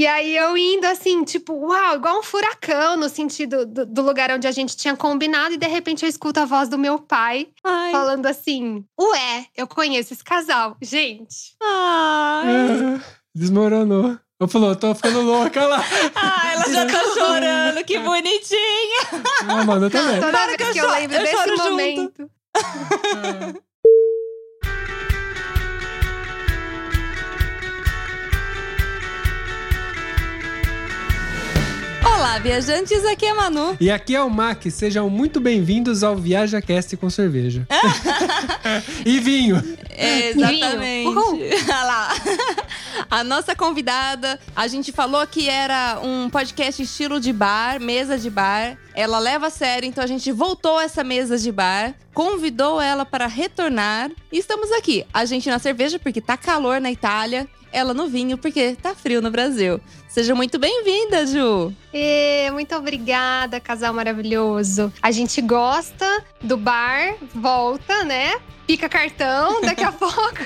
E aí eu indo assim, tipo, uau, igual um furacão, no sentido do, do lugar onde a gente tinha combinado, e de repente eu escuto a voz do meu pai Ai. falando assim: Ué, eu conheço esse casal. Gente. Ai. É, desmoronou. Eu falou, tô ficando louca lá. Ah, ela já tá chorando, que bonitinha. Ah, mano, eu também. Toda Para vez que eu que eu lembro eu desse momento. Olá, viajantes, aqui é a Manu. E aqui é o Mac, sejam muito bem-vindos ao Viaja Cast com cerveja. e vinho. Exatamente. Olha lá. A nossa convidada, a gente falou que era um podcast estilo de bar, mesa de bar. Ela leva a sério, então a gente voltou a essa mesa de bar, convidou ela para retornar e estamos aqui. A gente na cerveja porque tá calor na Itália, ela no vinho porque tá frio no Brasil. Seja muito bem-vinda, Ju. E, muito obrigada, casal maravilhoso. A gente gosta do bar, volta, né? Pica cartão, daqui a pouco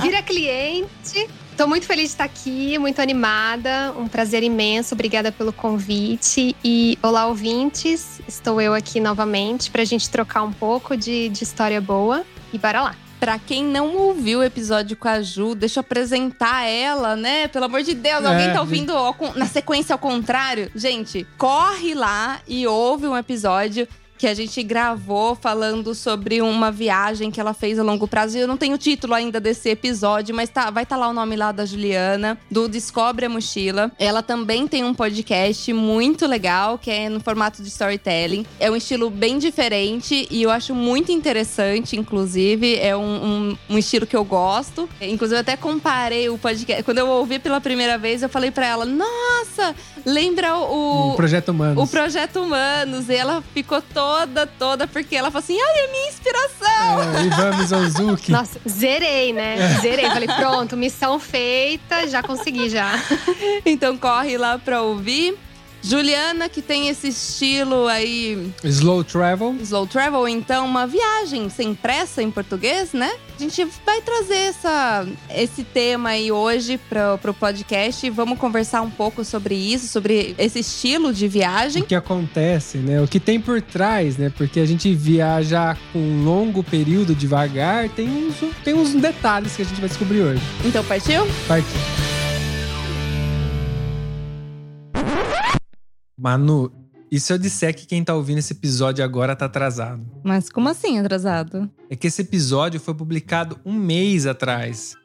vira cliente. Tô muito feliz de estar aqui, muito animada. Um prazer imenso. Obrigada pelo convite. E olá, ouvintes. Estou eu aqui novamente pra gente trocar um pouco de, de história boa. E bora lá. Pra quem não ouviu o episódio com a Ju, deixa eu apresentar ela, né? Pelo amor de Deus, alguém É, tá ouvindo con- na sequência ao contrário? Gente, corre lá e ouve um episódio que a gente gravou falando sobre uma viagem que ela fez a longo prazo. E eu não tenho o título ainda desse episódio, mas tá, vai estar lá o nome lá da Juliana, do Descobre a Mochila. Ela também tem um podcast muito legal, que é no formato de storytelling. É um estilo bem diferente e eu acho muito interessante, inclusive. É um, um- um estilo que eu gosto. Inclusive, eu até comparei o podcast. Quando eu ouvi pela primeira vez, eu falei pra ela: Nossa, lembra o. O Projeto Humanos. O Projeto Humanos. E ela ficou toda, toda, porque ela falou assim: ai, é minha inspiração. É, Ivan Mizanzuki. Nossa, zerei, né? Zerei. Falei, pronto, missão feita, já consegui já. Então corre lá pra ouvir. Juliana, que tem esse estilo aí, Slow Travel. slow travel, então uma viagem sem pressa em português, né? A gente vai trazer essa, esse tema aí hoje para o podcast e vamos conversar um pouco sobre isso, sobre esse estilo de O viagem. que acontece, né? O que tem por trás, né? Porque a gente viaja com um longo período devagar, tem uns, tem uns detalhes que a gente vai descobrir hoje. Então partiu? Partiu. Manu, e se eu disser que quem tá ouvindo esse episódio agora tá atrasado? Mas como assim atrasado? É que esse episódio foi publicado um mês atrás.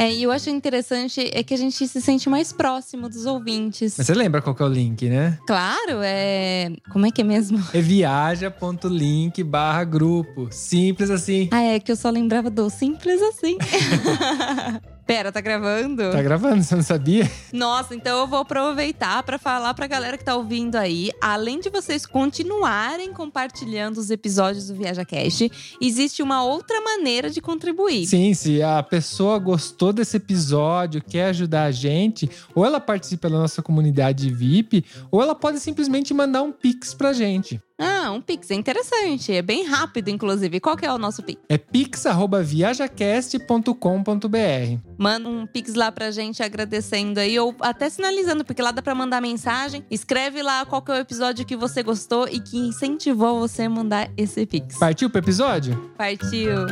É, e eu acho interessante é que a gente se sente mais próximo dos ouvintes. Mas você lembra qual que é o link, né? Claro, é. Como é que é mesmo? É viaja.link barra grupo. Simples assim. Ah, é que eu só lembrava do simples assim. Pera, tá gravando? Tá gravando, você não sabia? Nossa, então eu vou aproveitar para falar pra galera que tá ouvindo aí, além de vocês continuarem compartilhando os episódios do Viaja Cash, existe uma outra maneira de contribuir. Sim, se a pessoa gostou desse episódio, quer ajudar a gente, ou ela participa da nossa comunidade VIP, ou ela pode simplesmente mandar um pix pra gente. Ah, um Pix é interessante, é bem rápido, inclusive. Qual que é o nosso Pix? É pix@viajacast.com.br. Manda um Pix lá pra gente agradecendo aí, ou até sinalizando, porque lá dá pra mandar mensagem. Escreve lá qual que é o episódio que você gostou e que incentivou você a mandar esse Pix. Partiu pro episódio? Partiu!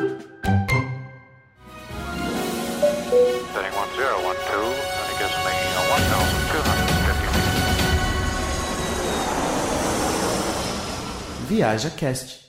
Viaja Cast.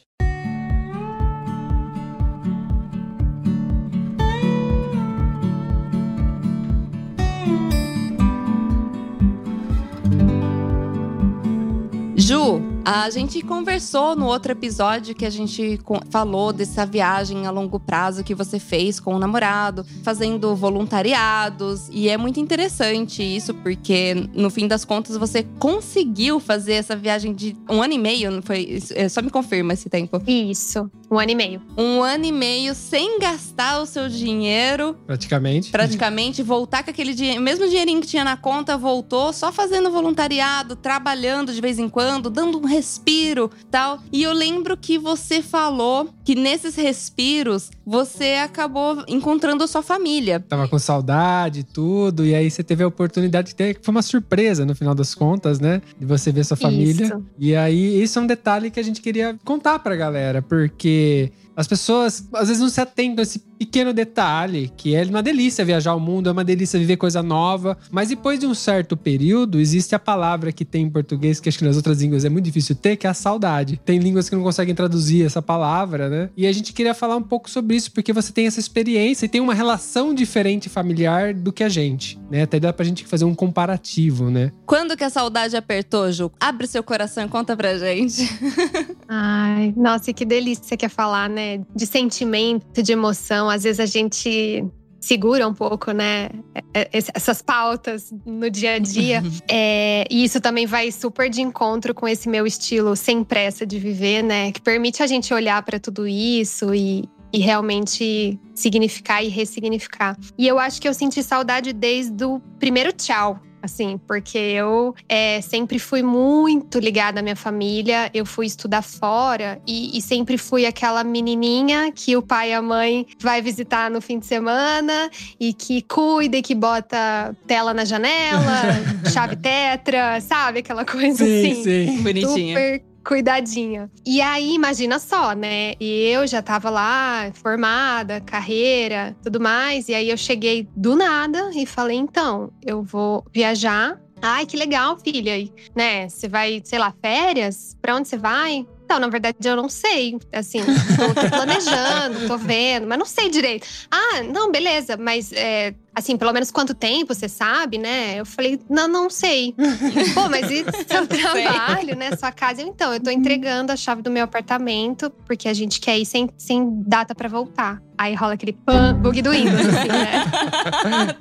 Ju, A gente conversou no outro episódio que a gente falou dessa viagem a longo prazo que você fez com o namorado, fazendo voluntariados. E é muito interessante isso, porque no fim das contas você conseguiu fazer essa viagem de um ano e meio, não foi? É, Só me confirma esse tempo. Isso, um ano e meio. Um ano e meio sem gastar o seu dinheiro, Praticamente. praticamente, voltar com aquele dinheiro, mesmo dinheirinho que tinha na conta, voltou só fazendo voluntariado, trabalhando de vez em quando, dando um respiro, tal. E eu lembro que você falou que nesses respiros você acabou encontrando a sua família. Tava com saudade e tudo. E aí você teve a oportunidade de ter. Foi uma surpresa no final das contas, né? De você ver sua família. Isso. E aí, isso é um detalhe que a gente queria contar pra galera, porque as pessoas às vezes não se atentam a esse pequeno detalhe, que é uma delícia viajar o mundo, é uma delícia viver coisa nova. Mas depois de um certo período, existe a palavra que tem em português, que acho que nas outras línguas é muito difícil ter, que é a saudade. Tem línguas que não conseguem traduzir essa palavra, né? E a gente queria falar um pouco sobre isso, porque você tem essa experiência e tem uma relação diferente familiar do que a gente, né? Até dá pra gente fazer um comparativo, né? Quando que a saudade apertou, Ju? Abre seu coração e conta pra gente. Ai, nossa, e que delícia que é falar, né? De sentimento, de emoção. Às vezes a gente segura um pouco, né? é- é- Essas pautas no dia a dia. É, e isso também vai super de encontro com esse meu estilo sem pressa de viver, né? Que permite a gente olhar para tudo isso e, e realmente significar e ressignificar. E eu acho que eu senti saudade desde o primeiro tchau. Assim, porque eu é, sempre fui muito ligada à minha família, eu fui estudar fora e, e sempre fui aquela menininha que o pai e a mãe vai visitar no fim de semana e que cuida e que bota tela na janela, chave tetra, sabe? Aquela coisa assim sim. Bonitinha. super cuidadinha. E aí, imagina só, né? E eu já tava lá, formada, carreira, tudo mais. E aí eu cheguei do nada e falei: então, eu vou viajar. Ai, que legal, filha. E, né? Você vai, sei lá, férias? Pra onde você vai? Então, na verdade, eu não sei. Assim, tô, tô planejando, tô vendo, mas não sei direito. Ah, não, beleza, mas é, assim, pelo menos quanto tempo você sabe, né? Eu falei, não, não sei. Pô, mas e seu trabalho, né? Sua casa? Então, eu tô entregando a chave do meu apartamento, porque a gente quer ir sem, sem data pra voltar. Aí rola aquele pan, bug do Windows, assim, né?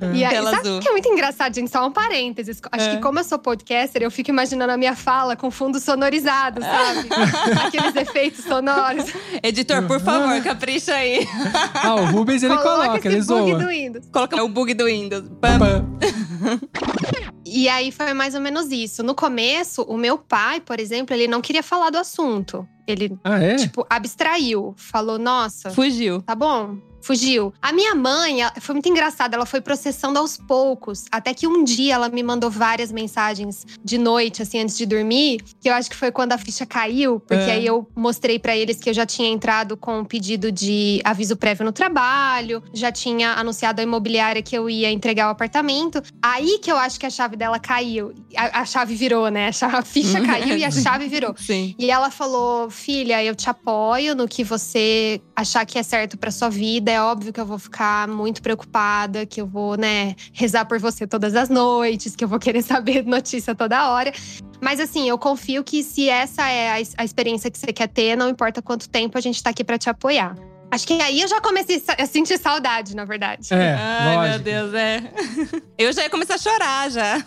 E aí, Tela sabe azul. o que é muito engraçado, gente? Só um parênteses. Acho É. que como eu sou podcaster, eu fico imaginando a minha fala com fundo sonorizado, sabe? Aqueles efeitos sonoros. Editor, por favor, capricha aí. Ah, o Rubens ele coloca, esse ele bug zoa. do Windows. Coloca o bug do Windows. Pam. Pam. E aí foi mais ou menos isso. No começo, o meu pai, por exemplo, ele não queria falar do assunto. Ele, Ah, é? tipo, abstraiu. Falou, nossa, Fugiu. tá bom. Fugiu. A minha mãe, ela- foi muito engraçado, ela foi processando aos poucos. Até que um dia ela me mandou várias mensagens de noite, assim, antes de dormir. Que eu acho que foi quando a ficha caiu. Porque É. aí eu mostrei pra eles que eu já tinha entrado com um pedido de aviso prévio no trabalho. Já tinha anunciado a imobiliária que eu ia entregar o apartamento. Aí que eu acho que a chave dela caiu. A, a chave virou, né? A cha- a ficha caiu e a chave virou. Sim. E ela falou: Filha, eu te apoio no que você achar que é certo pra sua vida. É óbvio que eu vou ficar muito preocupada, que eu vou, né, rezar por você todas as noites, que eu vou querer saber notícia toda hora. Mas assim, eu confio que se essa é a, a experiência que você quer ter, não importa quanto tempo, a gente tá aqui pra te apoiar. Acho que aí eu já comecei a sentir saudade, na verdade. É, Ai, lógico. meu Deus, é. Eu já ia começar a chorar já.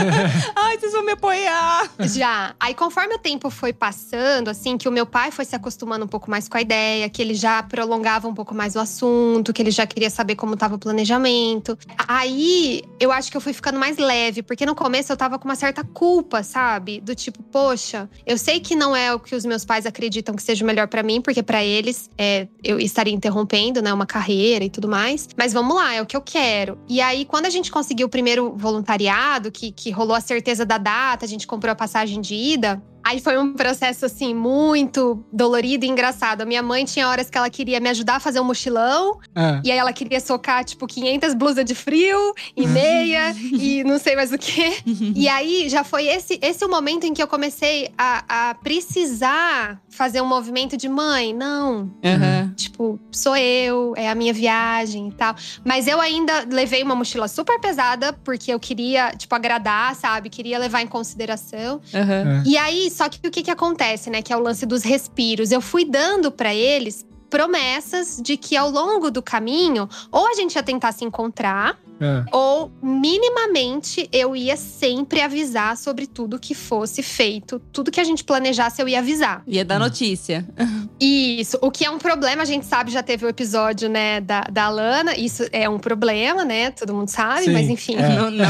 Ai, vocês vão me apoiar. Já. Aí, conforme o tempo foi passando, assim, que o meu pai foi se acostumando um pouco mais com a ideia, que ele já prolongava um pouco mais o assunto, que ele já queria saber como tava o planejamento. Aí, eu acho que eu fui ficando mais leve, porque no começo eu tava com uma certa culpa, sabe? Do tipo, poxa, eu sei que não é o que os meus pais acreditam que seja o melhor pra mim, porque pra eles é, eu estaria interrompendo, né, uma carreira e tudo mais. Mas vamos lá, é o que eu quero. E aí, quando a gente conseguiu o primeiro voluntariado, que, que rolou a certeza da data, a gente comprou a passagem de ida. Aí foi um processo, assim, muito dolorido e engraçado. A minha mãe tinha horas que ela queria me ajudar a fazer um mochilão. Ah, E aí ela queria socar, tipo, 500 blusas de frio e meia e não sei mais o quê. E aí já foi esse, esse o momento em que eu comecei a, a precisar fazer um movimento de mãe. Não, Aham. Tipo, sou eu, é a minha viagem e tal. Mas eu ainda levei uma mochila super pesada, porque eu queria, tipo, agradar, sabe? Queria levar em consideração. Aham. E aí, só que o que, que acontece, né? Que é o lance dos respiros. Eu fui dando pra eles promessas de que ao longo do caminho, ou a gente ia tentar se encontrar, É. ou minimamente eu ia sempre avisar sobre tudo que fosse feito, tudo que a gente planejasse eu ia avisar. Ia dar notícia. Isso, o que é um problema, a gente sabe, já teve o episódio, né, da, da Lana, isso é um problema, né, todo mundo sabe, Sim, mas enfim. é. Não, não.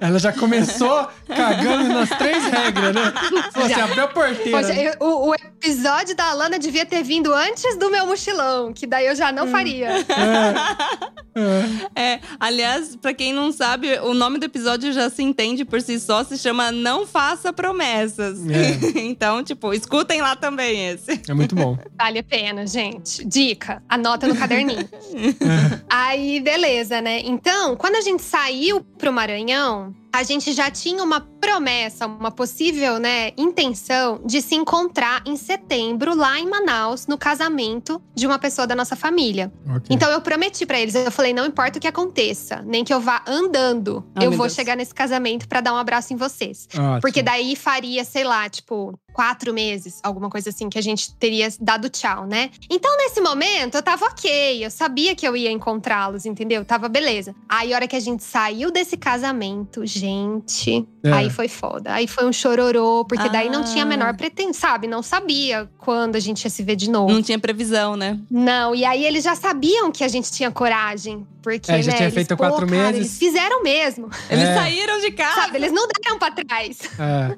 Ela já começou cagando nas três regras, né? Falou assim, Já. abriu a porteira. Poxa, eu- o, o episódio da Lana devia ter vindo antes do meu mochilão, que daí eu já Hum. não faria. É, é. É, aliás, pra quem não sabe, o nome do episódio já se entende por si só, se chama Não Faça Promessas. É. então, tipo, escutem lá também esse. É muito bom. Vale a pena, gente. Dica, anota no caderninho. Aí, beleza, né? Então, quando a gente saiu pro Maranhão, a gente já tinha uma promessa, uma possível, né, intenção de se encontrar em setembro lá em Manaus, no casamento de uma pessoa da nossa família. Ok. Então eu prometi pra eles, eu falei, não importa o que aconteça, nem que eu vá andando, Ah, eu vou Deus. chegar nesse casamento pra dar um abraço em vocês. Ótimo. Porque daí faria, sei lá, tipo, quatro meses, alguma coisa assim, que a gente teria dado tchau, né? Então, nesse momento, eu tava ok, eu sabia que eu ia encontrá-los, entendeu? Tava beleza. Aí, a hora que a gente saiu desse casamento, gente, É. aí foi foda. Aí foi um chororô, porque daí não Ah. tinha a menor pretensão, sabe? Não sabia quando a gente ia se ver de novo. Não tinha previsão, né? Não, e aí eles já sabiam que a gente tinha coragem. Porque, É, já né, tinha eles, feito pô, quatro cara, meses. Eles fizeram mesmo, Eles É. saíram de casa. sabe? Eles não deram pra trás. É.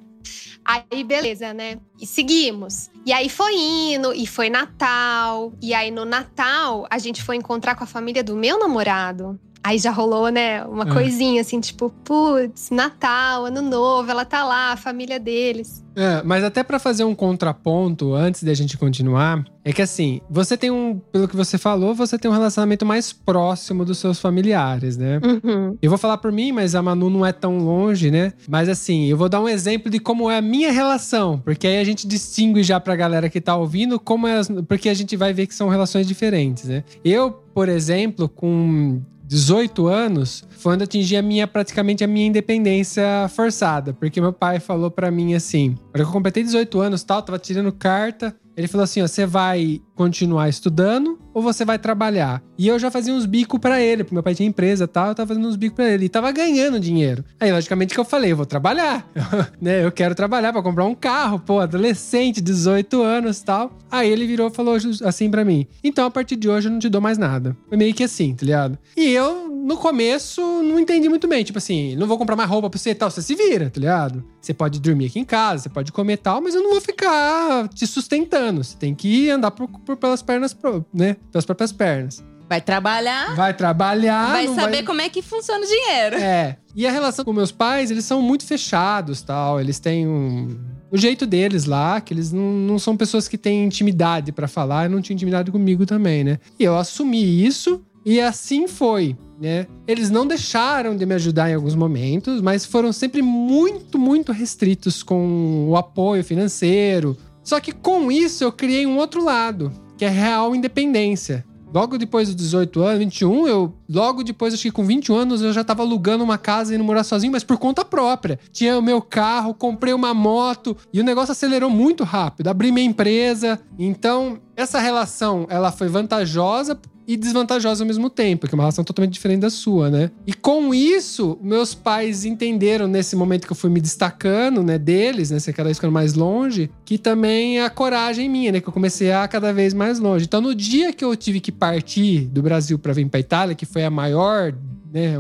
Aí, beleza, né? E seguimos. E aí foi indo, e foi Natal. E aí, no Natal, a gente foi encontrar com a família do meu namorado. Aí já rolou, né? Uma É. coisinha assim, tipo, putz, Natal, Ano Novo, ela tá lá, a família deles. É, mas até pra fazer um contraponto antes da gente continuar, é que assim, você tem um, pelo que você falou, você tem um relacionamento mais próximo dos seus familiares, né? Uhum. Eu vou falar por mim, mas a Manu não é tão longe, né? Mas assim, eu vou dar um exemplo de como é a minha relação, porque aí a gente distingue já pra galera que tá ouvindo como é, as- porque a gente vai ver que são relações diferentes, né? Eu, por exemplo, com 18 anos, foi quando atingi a minha, praticamente a minha independência forçada. Porque meu pai falou pra mim assim: quando eu completei 18 anos tal, tava tirando carta. Ele falou assim: ó, você vai continuar estudando ou você vai trabalhar? E eu já fazia uns bicos pra ele, porque meu pai tinha empresa e tal, eu tava fazendo uns bicos pra ele. E tava ganhando dinheiro. Aí, logicamente, que eu falei: eu vou trabalhar. né? Eu quero trabalhar pra comprar um carro, pô, adolescente, 18 anos tal. Aí ele virou e falou assim pra mim: então a partir de hoje eu não te dou mais nada. Foi meio que assim, tá ligado? E eu, no começo, não entendi muito bem. Tipo assim, não vou comprar mais roupa pra você e tal, você se vira, tá ligado? Você pode dormir aqui em casa, você pode comer tal, mas eu não vou ficar te sustentando. Você tem que andar por, por- pelas pernas, né? Pelas próprias pernas. Vai trabalhar, Vai trabalhar. vai saber como é que funciona o dinheiro. é. E a relação com meus pais, eles são muito fechados, tal. Eles têm um. O jeito deles lá, que eles não, não são pessoas que têm intimidade pra falar, e não tinham intimidade comigo também, né? E eu assumi isso e assim foi, né? Eles não deixaram de me ajudar em alguns momentos, mas foram sempre muito, muito restritos com o apoio financeiro. Só que com isso eu criei um outro lado, que é real independência. Logo depois dos 18 anos, 21, eu. Logo depois, acho que com 21 anos, eu já tava alugando uma casa e indo morar sozinho, mas por conta própria. Tinha o meu carro, comprei uma moto e o negócio acelerou muito rápido. Abri minha empresa. Então, essa relação, ela foi vantajosa e desvantajosa ao mesmo tempo, que é uma relação totalmente diferente da sua, né? E com isso, meus pais entenderam nesse momento que eu fui me destacando, né, deles, né, cada vez ficando mais longe, que também a coragem minha, né, que eu comecei a cada vez mais longe. Então, no dia que eu tive que partir do Brasil para vir para Itália, que foi a maior né?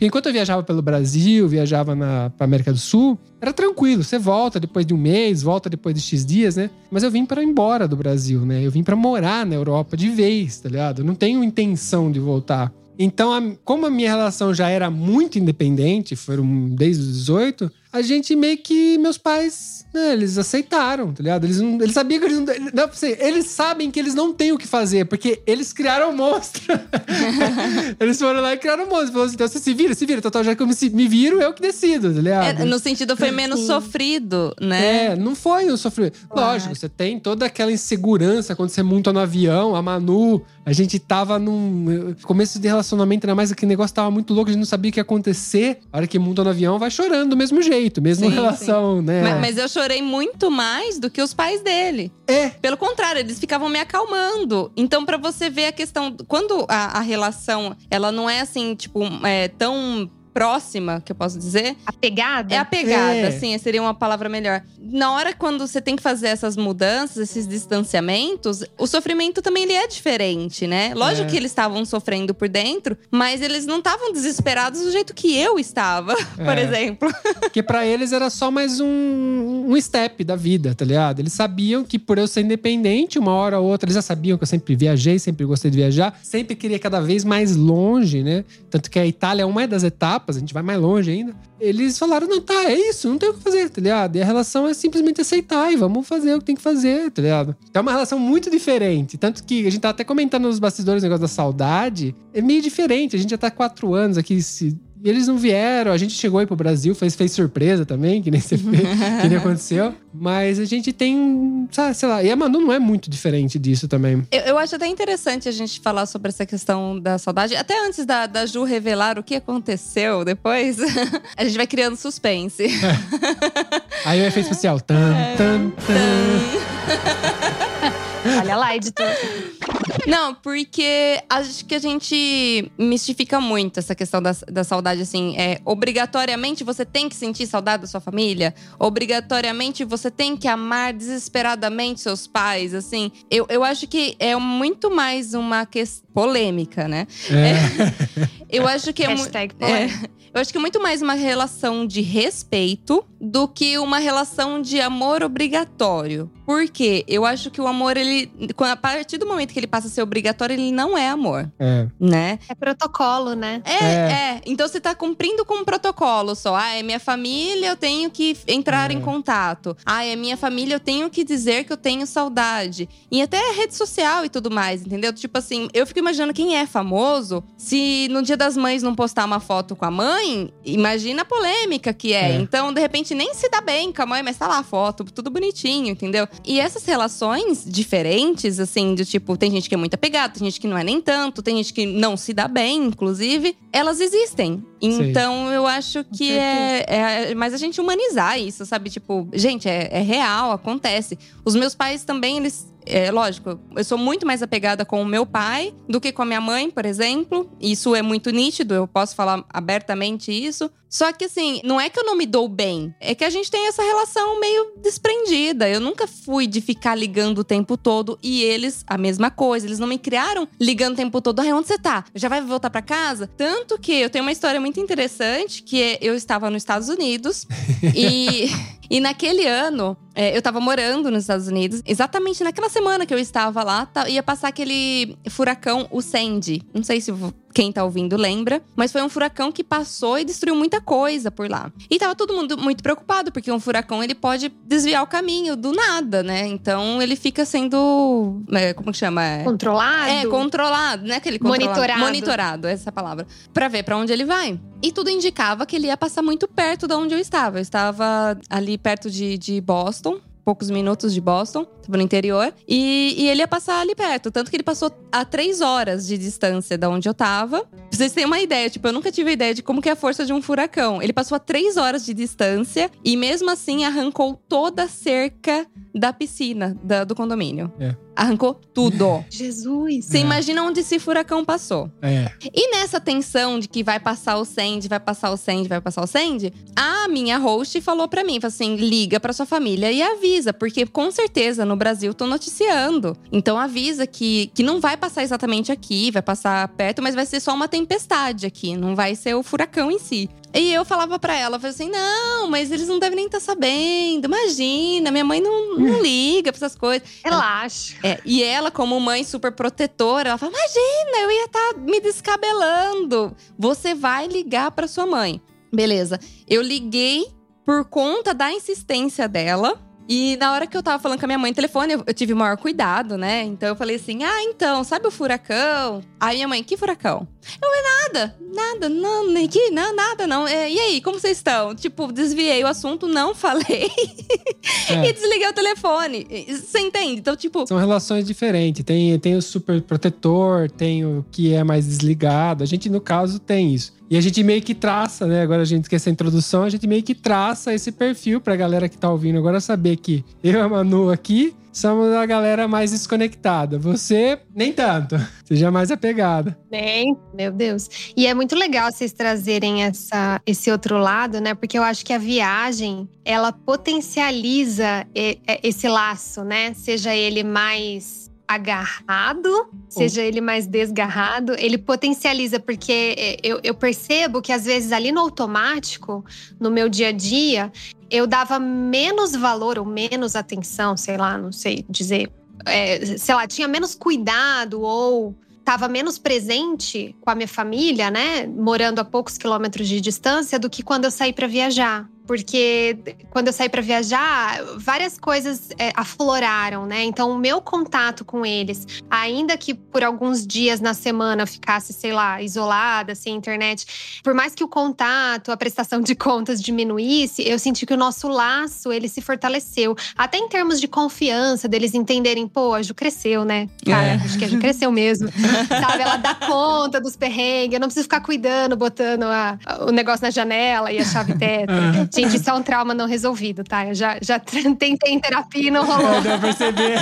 Enquanto eu viajava pelo Brasil, viajava na pra América do Sul, era tranquilo. Você volta depois de um mês, volta depois de X dias, né? Mas eu vim para embora do Brasil, né? Eu vim para morar na Europa de vez, tá ligado? Eu não tenho intenção de voltar. Então, a- como a minha relação já era muito independente, foram desde os 18, a gente meio que, meus pais, né, eles aceitaram, tá ligado? Eles, não, eles sabiam que eles não, não você, Eles sabem que eles não têm o que fazer, porque eles criaram o monstro. eles foram lá e criaram o monstro. Falaram assim, então você se vira, se vira. Total, já que eu me, me viro, eu que decido, tá ligado? É, no sentido, foi menos Sim. sofrido, né? É, não foi um sofrimento. Claro. Lógico, você tem toda aquela insegurança quando você monta no avião. A Manu, a gente tava num começo de relacionamento, ainda mais aquele negócio tava muito louco, a gente não sabia o que ia acontecer. A hora que monta no avião, vai chorando do mesmo jeito. mesmo Sim, relação, né? Mas, mas eu chorei muito mais do que os pais dele. É. Pelo contrário, eles ficavam me acalmando. Então, pra você ver a questão. Quando a, a relação, ela não é assim, tipo, é, tão próxima, que eu posso dizer. Apegada? É apegada, É. assim, seria uma palavra melhor. Na hora quando você tem que fazer essas mudanças, esses distanciamentos, o sofrimento também ele é diferente, né? Lógico É. que eles estavam sofrendo por dentro, mas eles não estavam desesperados do jeito que eu estava, por É. exemplo. Porque pra eles era só mais um, um step da vida, tá ligado? Eles sabiam que por eu ser independente, uma hora ou outra, eles já sabiam que eu sempre viajei, sempre gostei de viajar, sempre queria cada vez mais longe, né? Tanto que a Itália é uma das etapas, a gente vai mais longe ainda. Eles falaram: não, tá, é isso, não tem o que fazer, tá ligado? E a relação é simplesmente aceitar e vamos fazer o que tem que fazer, tá ligado? É uma relação muito diferente. Tanto que a gente tá até comentando nos bastidores o negócio da saudade. É meio diferente. A gente já tá quatro anos aqui se. E eles não vieram, a gente chegou aí pro Brasil, fez, fez surpresa também, que nem fez, que nem aconteceu. Mas a gente tem, sabe, sei lá, e a Manu não é muito diferente disso também. Eu, eu acho até interessante a gente falar sobre essa questão da saudade. Até antes da, da Ju revelar o que aconteceu depois, a gente vai criando suspense. Aí o efeito especial. Tan, tan, tan. Olha lá, editor. Não, porque acho que a gente mistifica muito essa questão da, da saudade, assim. É, obrigatoriamente você tem que sentir saudade da sua família? Obrigatoriamente você tem que amar desesperadamente seus pais, assim? Eu, eu acho que é muito mais uma questão polêmica, né? É. Eu acho que é. Hashtag É, polêmica. eu acho que é muito mais uma relação de respeito do que uma relação de amor obrigatório. Por quê? Eu acho que o amor, ele. A partir do momento que ele passa a ser obrigatório, ele não é amor, É. né? É protocolo, né? É, É. é. Então você tá cumprindo com um protocolo só. Ah, é minha família, eu tenho que entrar É. em contato. Ah, é minha família, eu tenho que dizer que eu tenho saudade. E até rede social e tudo mais, entendeu? Tipo assim, eu fico imaginando quem é famoso, se no dia das mães não postar uma foto com a mãe, imagina a polêmica que é. É. Então, de repente, nem se dá bem com a mãe, mas tá lá a foto, tudo bonitinho, entendeu? E essas relações diferentes, assim, do tipo, tem gente que é muito apegada, tem gente que não é nem tanto, tem gente que não se dá bem, inclusive, elas existem. Então, eu acho que é, é mais a gente humanizar isso, sabe? Tipo, gente, é, é real, acontece. Os meus pais também, eles. É lógico, eu sou muito mais apegada com o meu pai do que com a minha mãe, por exemplo. Isso é muito nítido, eu posso falar abertamente isso. Só que assim, não é que eu não me dou bem, é que a gente tem essa relação meio desprendida. Eu nunca fui de ficar ligando o tempo todo e eles a mesma coisa. Eles não me criaram ligando o tempo todo. Ai, onde você tá? Já vai voltar pra casa? Tanto que eu tenho uma história muito interessante que é, eu estava nos Estados Unidos e e naquele ano, é, eu tava morando nos Estados Unidos. Exatamente naquela semana que eu estava lá, tá- ia passar aquele furacão, o Sandy. Não sei se quem tá ouvindo lembra, mas foi um furacão que passou e destruiu muita coisa por lá. E tava todo mundo muito preocupado, porque um furacão ele pode desviar o caminho do nada, né? Então ele fica sendo. é, como que chama? É, Controlado. é, controlado, né? Aquele controlado. Monitorado. Monitorado, essa é a palavra. Pra ver pra onde ele vai. E tudo indicava que ele ia passar muito perto de onde eu estava. Eu estava ali perto de, de Boston. Poucos minutos de Boston, estava no interior. E, e ele ia passar ali perto. Tanto que ele passou a três horas de distância da onde eu tava. Pra vocês terem uma ideia, tipo, eu nunca tive a ideia de como que é a força de um furacão. Ele passou a três horas de distância e mesmo assim arrancou toda a cerca da piscina da- do condomínio. É. Arrancou tudo. Jesus. Você É. imagina onde esse furacão passou. É. E nessa tensão de que vai passar o Sandy, vai passar o Sandy, vai passar o Sandy, a minha host falou pra mim, falou assim, liga pra sua família e avisa, porque com certeza no Brasil tô noticiando. Então avisa que, que não vai passar exatamente aqui, vai passar perto, mas vai ser só uma tempestade aqui, não vai ser o furacão em si. E eu falava pra ela, falei assim, não, mas eles não devem nem estar sabendo, imagina, minha mãe não, não liga pra essas coisas. Relaxa. É, e ela, como mãe super protetora, ela fala: Imagina, eu ia estar me descabelando. Você vai ligar para sua mãe. Beleza. Eu liguei por conta da insistência dela. E na hora que eu tava falando com a minha mãe no telefone, eu, eu tive o maior cuidado, né? Então eu falei assim: Ah, então, sabe o furacão? Aí minha mãe, que furacão? Nada, nada, não, nem aqui, não, nada, não. É, e aí, como vocês estão? Tipo, desviei o assunto, não falei É. e desliguei o telefone. Você entende? Então, tipo, São relações diferentes. Tem, tem o super protetor, tem o que é mais desligado. A gente, no caso, tem isso. E a gente meio que traça, né? Agora a gente esquece a introdução, a gente meio que traça esse perfil pra galera que tá ouvindo agora saber que eu e a Manu aqui somos a galera mais desconectada. Você, nem tanto. Seja mais apegada. Nem, meu Deus. E é muito legal vocês trazerem essa, esse outro lado, né? Porque eu acho que a viagem, ela potencializa e- esse laço, né? Seja ele mais agarrado, seja ele mais desgarrado, ele potencializa, porque é, eu, eu percebo que às vezes ali no automático, no meu dia a dia, eu dava menos valor ou menos atenção, sei lá, não sei dizer, é, sei lá, tinha menos cuidado ou estava menos presente com a minha família, né, morando a poucos quilômetros de distância, do que quando eu saí para viajar. Porque quando eu saí para viajar, várias coisas é, afloraram, né? Então, o meu contato com eles, ainda que por alguns dias na semana eu ficasse, sei lá, isolada, sem internet, por mais que o contato, a prestação de contas diminuísse, eu senti que o nosso laço, ele se fortaleceu. Até em termos de confiança, deles entenderem, pô, a Ju cresceu, né? Cara, É. acho que a Ju cresceu mesmo. Sabe? Ela dá conta dos perrengues, eu não preciso ficar cuidando, botando a- o negócio na janela e a chave tetra. Gente, isso é um trauma não resolvido, tá? Eu já, já tentei em terapia e não rolou. Deu pra perceber.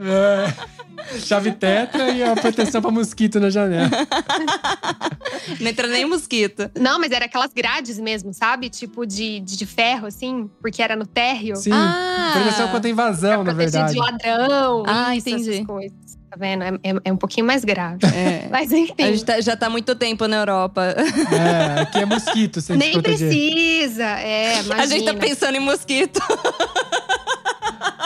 É. Chave tetra e a proteção pra mosquito na janela. não entra nem mosquito. Não, mas era aquelas grades mesmo, sabe? Tipo de, de, de ferro, assim, porque era no térreo. Sim. Ah. Proteção contra invasão, na verdade. de ladrão. Ah, isso, entendi. essas coisas. Tá vendo? É, é- é um pouquinho mais grave. É. Mas enfim. A gente tá- já tá há muito tempo na Europa. É, aqui é mosquito sem se Nem precisa. É, imagina. A gente tá pensando em mosquito.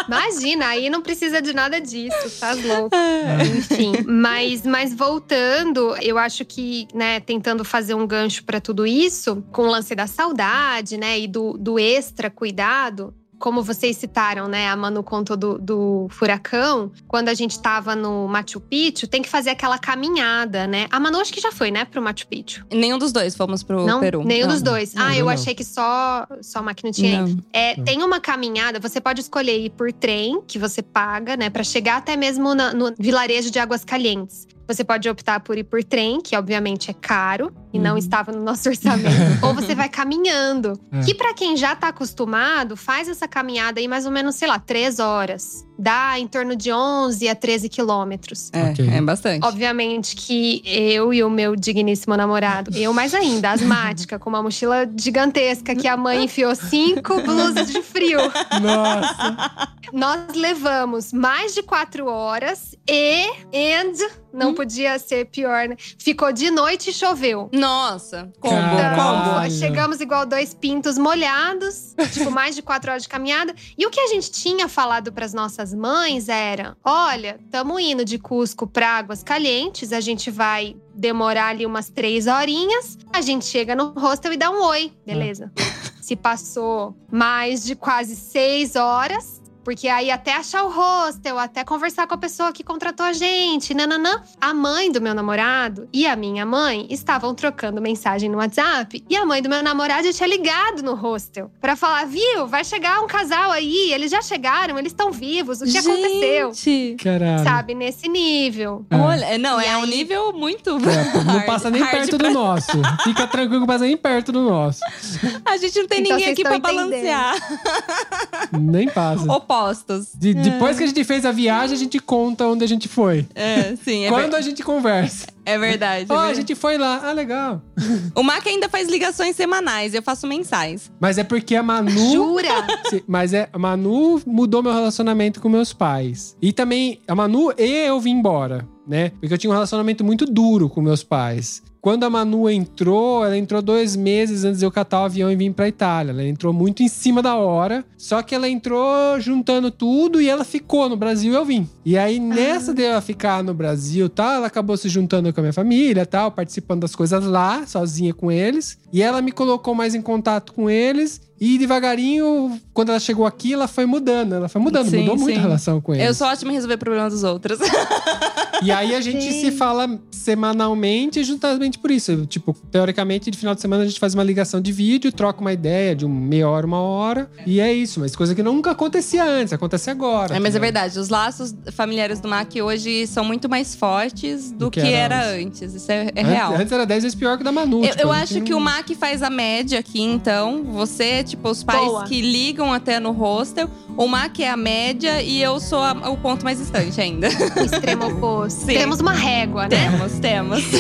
Imagina, aí não precisa de nada disso, tá louco. É. Enfim, mas, mas voltando, eu acho que, né, tentando fazer um gancho pra tudo isso, com o lance da saudade, né, e do, do extra cuidado. Como vocês citaram, né? A Manu contou do, do furacão. Quando a gente tava no Machu Picchu, tem que fazer aquela caminhada, né? A Manu acho que já foi, né, pro Machu Picchu. Nenhum dos dois fomos pro não, Peru. nenhum Não. dos dois. Não, ah, eu eu não. achei que só, só a máquina tinha ido. Não. É, tem uma caminhada, você pode escolher ir por trem, que você paga, né, Pra chegar até mesmo na- no vilarejo de Águas Calientes. Você pode optar por ir por trem, que obviamente é caro e não Uhum. estava no nosso orçamento. Ou você vai caminhando, É. que pra quem já tá acostumado, faz essa caminhada aí mais ou menos, sei lá, três horas. Dá em torno de 11 a 13 quilômetros. É, Ok. é bastante. Obviamente que eu e o meu digníssimo namorado, eu mais ainda, asmática, com uma mochila gigantesca que a mãe enfiou cinco blusas de frio. Nossa. Nós levamos mais de quatro horas e, and, não podia ser pior, né? Ficou de noite e choveu. Nossa, combo, Caralho. combo. Então, chegamos igual dois pintos molhados, tipo, mais de quatro horas de caminhada. E o que a gente tinha falado para as nossas mães era: olha, estamos indo de Cusco para Águas Calientes, a gente vai demorar ali umas três horinhas, a gente chega no hostel e dá um oi, beleza? Se passou mais de quase seis horas. Porque aí até achar o hostel, até conversar com a pessoa que contratou a gente, nananã. A mãe do meu namorado e a minha mãe estavam trocando mensagem no WhatsApp. E a mãe do meu namorado já tinha ligado no hostel pra falar: viu, vai chegar um casal aí, eles já chegaram, eles estão vivos, o que aconteceu? Gente. Caralho. Sabe, nesse nível. É. Olha, não, E é um aí- nível muito. É, não passa nem hard perto pra- do nosso. Fica tranquilo, não passa nem perto do nosso. A gente não tem Então ninguém aqui pra estão balancear. Nem passa. Opostos. De- depois que a gente fez a viagem, a gente conta onde a gente foi. É, sim, é, Quando ver- a gente conversa. é verdade. é Ó, a verdade. gente foi lá. Ah, legal. O Mac ainda faz ligações semanais, eu faço mensais. Mas é porque a Manu. Jura? Sim, Mas é, a Manu mudou meu relacionamento com meus pais. E também, a Manu e eu vim embora, né? Porque eu tinha um relacionamento muito duro com meus pais. Quando a Manu entrou, ela entrou dois meses antes de eu catar o avião e vir pra Itália. Ela entrou muito em cima da hora. Só que ela entrou juntando tudo e ela ficou no Brasil e eu vim. E aí, nessa de ela ficar no Brasil e tal, ela acabou se juntando com a minha família tal, participando das coisas lá, sozinha com eles. E ela me colocou mais em contato com eles. E devagarinho, quando ela chegou aqui, ela foi mudando. Ela foi mudando, Sim, mudou muito sim. a relação com eles. Eu sou ótima em resolver problemas dos outros. E aí a gente se Gente. fala semanalmente justamente por isso. Tipo, teoricamente, de final de semana a gente faz uma ligação de vídeo, troca uma ideia de um meia hora, uma hora. E é isso, mas coisa que nunca acontecia antes, acontece agora. É, mas é verdade, os laços familiares do Mac hoje são muito mais fortes do, Do que que, era era antes. Isso é, é real. Antes era 10 vezes pior que o da Manu. Eu, tipo, eu acho que o não- Mac faz a média aqui, então. Você, tipo, os pais Boa. que ligam até no hostel. O Mac é a média e eu sou a- o ponto mais distante ainda. Extremo oposto. Sim. Temos uma régua, né? temos, temos.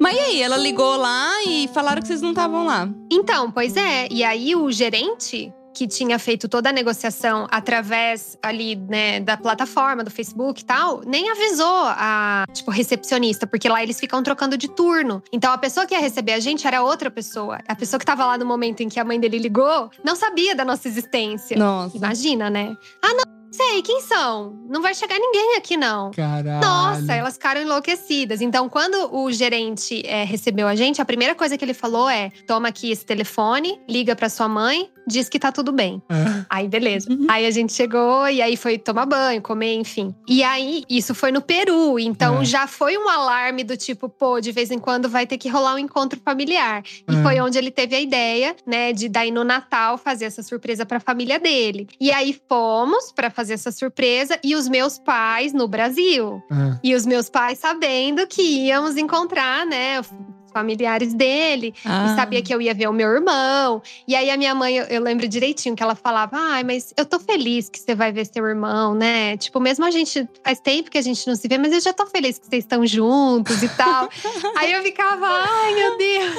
Mas e aí, ela ligou lá e falaram que vocês não estavam lá. Então, pois é. E aí o gerente que tinha feito toda a negociação através ali, né, da plataforma, do Facebook e tal, nem avisou a, tipo, recepcionista, porque lá eles ficam trocando de turno. Então a pessoa que ia receber a gente era outra pessoa. A pessoa que tava lá no momento em que a mãe dele ligou não sabia da nossa existência. Nossa. Imagina, né? Ah, não sei, quem são? Não vai chegar ninguém aqui, não. Caralho. Nossa, elas ficaram enlouquecidas. Então, quando o gerente é, recebeu a gente, a primeira coisa que ele falou é: toma aqui esse telefone, liga pra sua mãe, diz que tá tudo bem. Ah, Aí, beleza. Aí a gente chegou e aí foi tomar banho, comer, enfim. E aí, isso foi no Peru. Então, É. já foi um alarme do tipo, pô, de vez em quando vai ter que rolar um encontro familiar. E É. foi onde ele teve a ideia, né, de daí no Natal fazer essa surpresa pra família dele. E aí fomos pra fazer essa surpresa e os meus pais no Brasil. ah. E os meus pais sabendo que íamos encontrar, né, familiares dele. Ah. E sabia que eu ia ver o meu irmão. E aí a minha mãe, eu, eu lembro direitinho que ela falava: Ai, mas eu tô feliz que você vai ver seu irmão, né? Tipo, mesmo a gente faz tempo que a gente não se vê, mas eu já tô feliz que vocês estão juntos e tal. aí eu ficava, ai, meu Deus.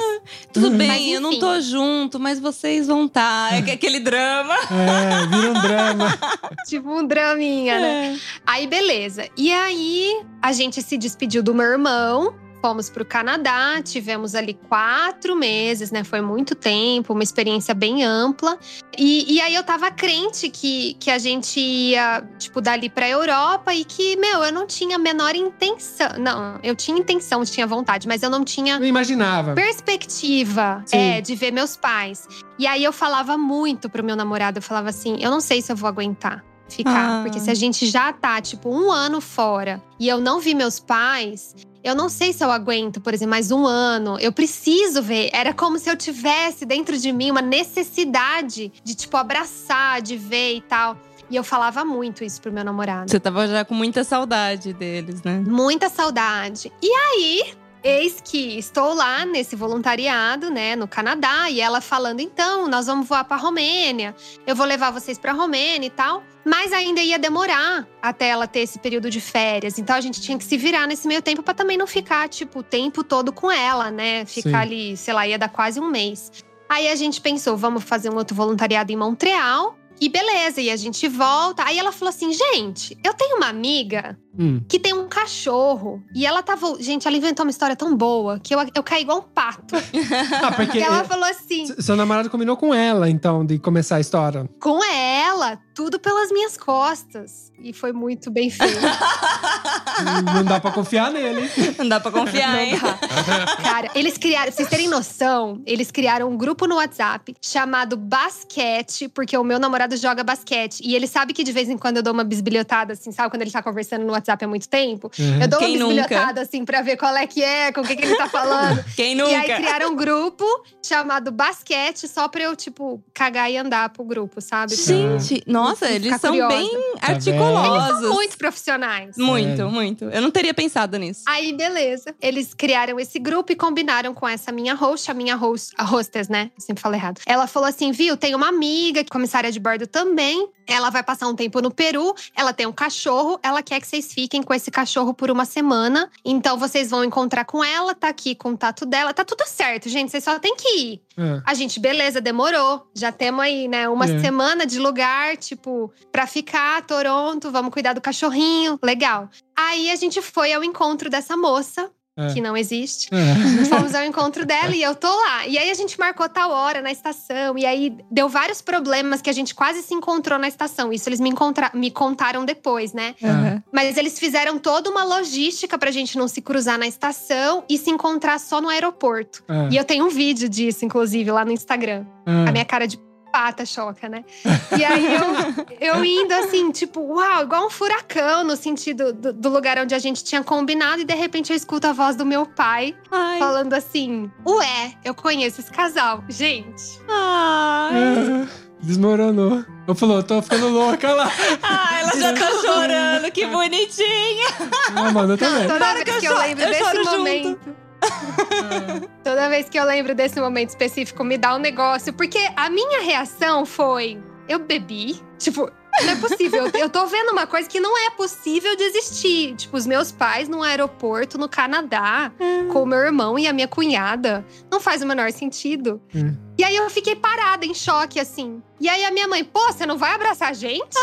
Tudo bem, Mas, eu não tô junto, mas vocês vão estar. É que- aquele drama. É, vira um drama. tipo um draminha, né? Aí, beleza. E aí, a gente se despediu do meu irmão. Fomos para o Canadá, tivemos ali quatro meses, né? Foi muito tempo, uma experiência bem ampla. E, e aí eu tava crente que, que a gente ia, tipo, dali pra Europa e que, meu, eu não tinha a menor intenção. Não, eu tinha intenção, tinha vontade, mas eu não tinha Não imaginava. perspectiva Sim. é, de ver meus pais. E aí eu falava muito pro meu namorado, eu falava assim, eu não sei se eu vou aguentar ficar, Ah. porque se a gente já tá tipo um ano fora e eu não vi meus pais, eu não sei se eu aguento, por exemplo, mais um ano. Eu preciso ver. Era como se eu tivesse dentro de mim uma necessidade de tipo abraçar, de ver e tal. E eu falava muito isso pro meu namorado. Você tava já com muita saudade deles, né? Muita saudade. E aí, eis que estou lá nesse voluntariado, né, no Canadá, e ela falando: então, nós vamos voar pra Romênia, eu vou levar vocês pra Romênia e tal. Mas ainda ia demorar até ela ter esse período de férias. Então a gente tinha que se virar nesse meio tempo pra também não ficar, tipo, o tempo todo com ela, né? Ficar Sim. ali, sei lá, ia dar quase um mês. Aí a gente pensou, vamos fazer um outro voluntariado em Montreal. E beleza, e a gente volta. Aí ela falou assim: gente, eu tenho uma amiga Hum. que tem um cachorro. E ela tava. Gente, ela inventou uma história tão boa que eu, eu caí igual um pato. Ah, porque E ela falou assim: seu namorado combinou com ela, então, de começar a história. com ela, tudo pelas minhas costas. E foi muito bem feito. Não dá pra confiar nele, hein? Não dá pra confiar, hein? Cara, eles criaram, pra vocês terem noção, eles criaram um grupo no WhatsApp chamado Basquete, porque o meu namorado joga basquete. E ele sabe que de vez em quando eu dou uma bisbilhotada, assim, sabe? Quando ele tá conversando no WhatsApp há muito tempo. Eu dou Quem uma nunca? bisbilhotada, assim, pra ver qual é que é, com o que, que ele tá falando. Quem E aí nunca? criaram um grupo chamado Basquete, só pra eu, tipo, cagar e andar pro grupo, sabe? Gente, nossa, eles são curiosa. bem articulosos. Muito profissionais. Muito, Sério. muito. Eu não teria pensado nisso. Aí, beleza. Eles criaram esse grupo e combinaram com essa minha host, a minha host, a hostess, né? Eu sempre falei errado. Ela falou assim: viu, tem uma amiga, comissária de bordo também. Ela vai passar um tempo no Peru, ela tem um cachorro, ela quer que vocês fiquem com esse cachorro por uma semana. Então vocês vão encontrar com ela, tá aqui contato dela. Tá tudo certo, gente. Vocês só tem que ir. É. A gente, beleza, demorou. Já temos aí, né, uma É. semana de lugar, tipo, pra ficar, Toronto, vamos cuidar do cachorrinho. Legal. Aí a gente foi ao encontro dessa moça. É. que não existe. É. Fomos ao encontro dela e eu tô lá. E aí a gente marcou tal hora na estação. E aí deu vários problemas que a gente quase se encontrou na estação. Isso eles me, me contaram depois, né? Aham. Mas eles fizeram toda uma logística pra gente não se cruzar na estação e se encontrar só no aeroporto. É. E eu tenho um vídeo disso, inclusive, lá no Instagram. É. A minha cara de pata choca, né? E aí eu, eu indo assim, tipo, uau, igual um furacão no sentido do, do lugar onde a gente tinha combinado, e de repente eu escuto a voz do meu pai Ai. falando assim: Ué, eu conheço esse casal. Gente. Ai. Desmoronou. Eu falou, eu tô ficando louca lá. Ai, ela já tá chorando, que bonitinha. Ah, mano, eu também. Toda Para vez que eu que eu lembro eu desse choro junto. Toda vez que eu lembro desse momento específico, me dá um negócio. Porque a minha reação foi: eu bebi. Tipo, não é possível. eu tô vendo uma coisa que não é possível de existir. Tipo, os meus pais num aeroporto no Canadá, com o meu irmão e a minha cunhada. Não faz o menor sentido. Hum. E aí eu fiquei parada, em choque, assim. E aí a minha mãe, pô, você não vai abraçar a gente?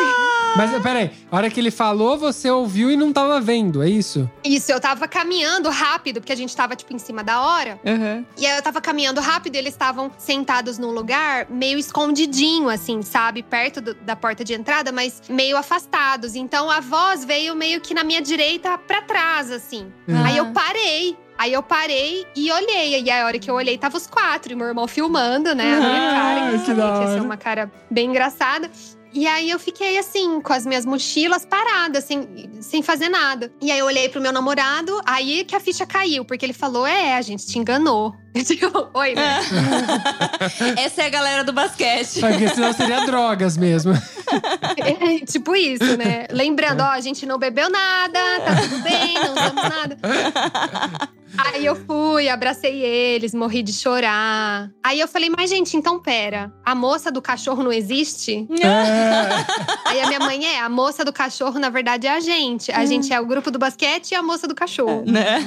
Mas peraí, a hora que ele falou, você ouviu e não tava vendo, é isso? Isso, eu tava caminhando rápido, porque a gente tava, tipo, em cima da hora. Aham. E aí eu tava caminhando rápido e eles estavam sentados num lugar meio escondidinho, assim, sabe? Perto do- da porta de entrada, mas meio afastados. Então a voz veio meio que na minha direita pra trás, assim. Ah. Aí eu parei. Aí eu parei e olhei. E a hora que eu olhei, tava os quatro. E meu irmão filmando, né? A minha cara. que Que, da sabia que ia ser uma cara bem engraçada. E aí eu fiquei assim, com as minhas mochilas paradas, sem, sem fazer nada. E aí eu olhei pro meu namorado, aí que a ficha caiu, porque ele falou: É, a gente te enganou. Eu digo, Oi, né? Essa é a galera do basquete. Porque senão seria drogas mesmo. É, tipo isso, né? Lembrando, ó, a gente não bebeu nada, tá tudo bem, não usamos nada. Aí eu fui, abracei eles, morri de chorar. Aí eu falei, mas gente, então pera, a moça do cachorro não existe? É. Aí a minha mãe é, a moça do cachorro, na verdade, é a gente. A gente é o grupo do basquete e a moça do cachorro. Né?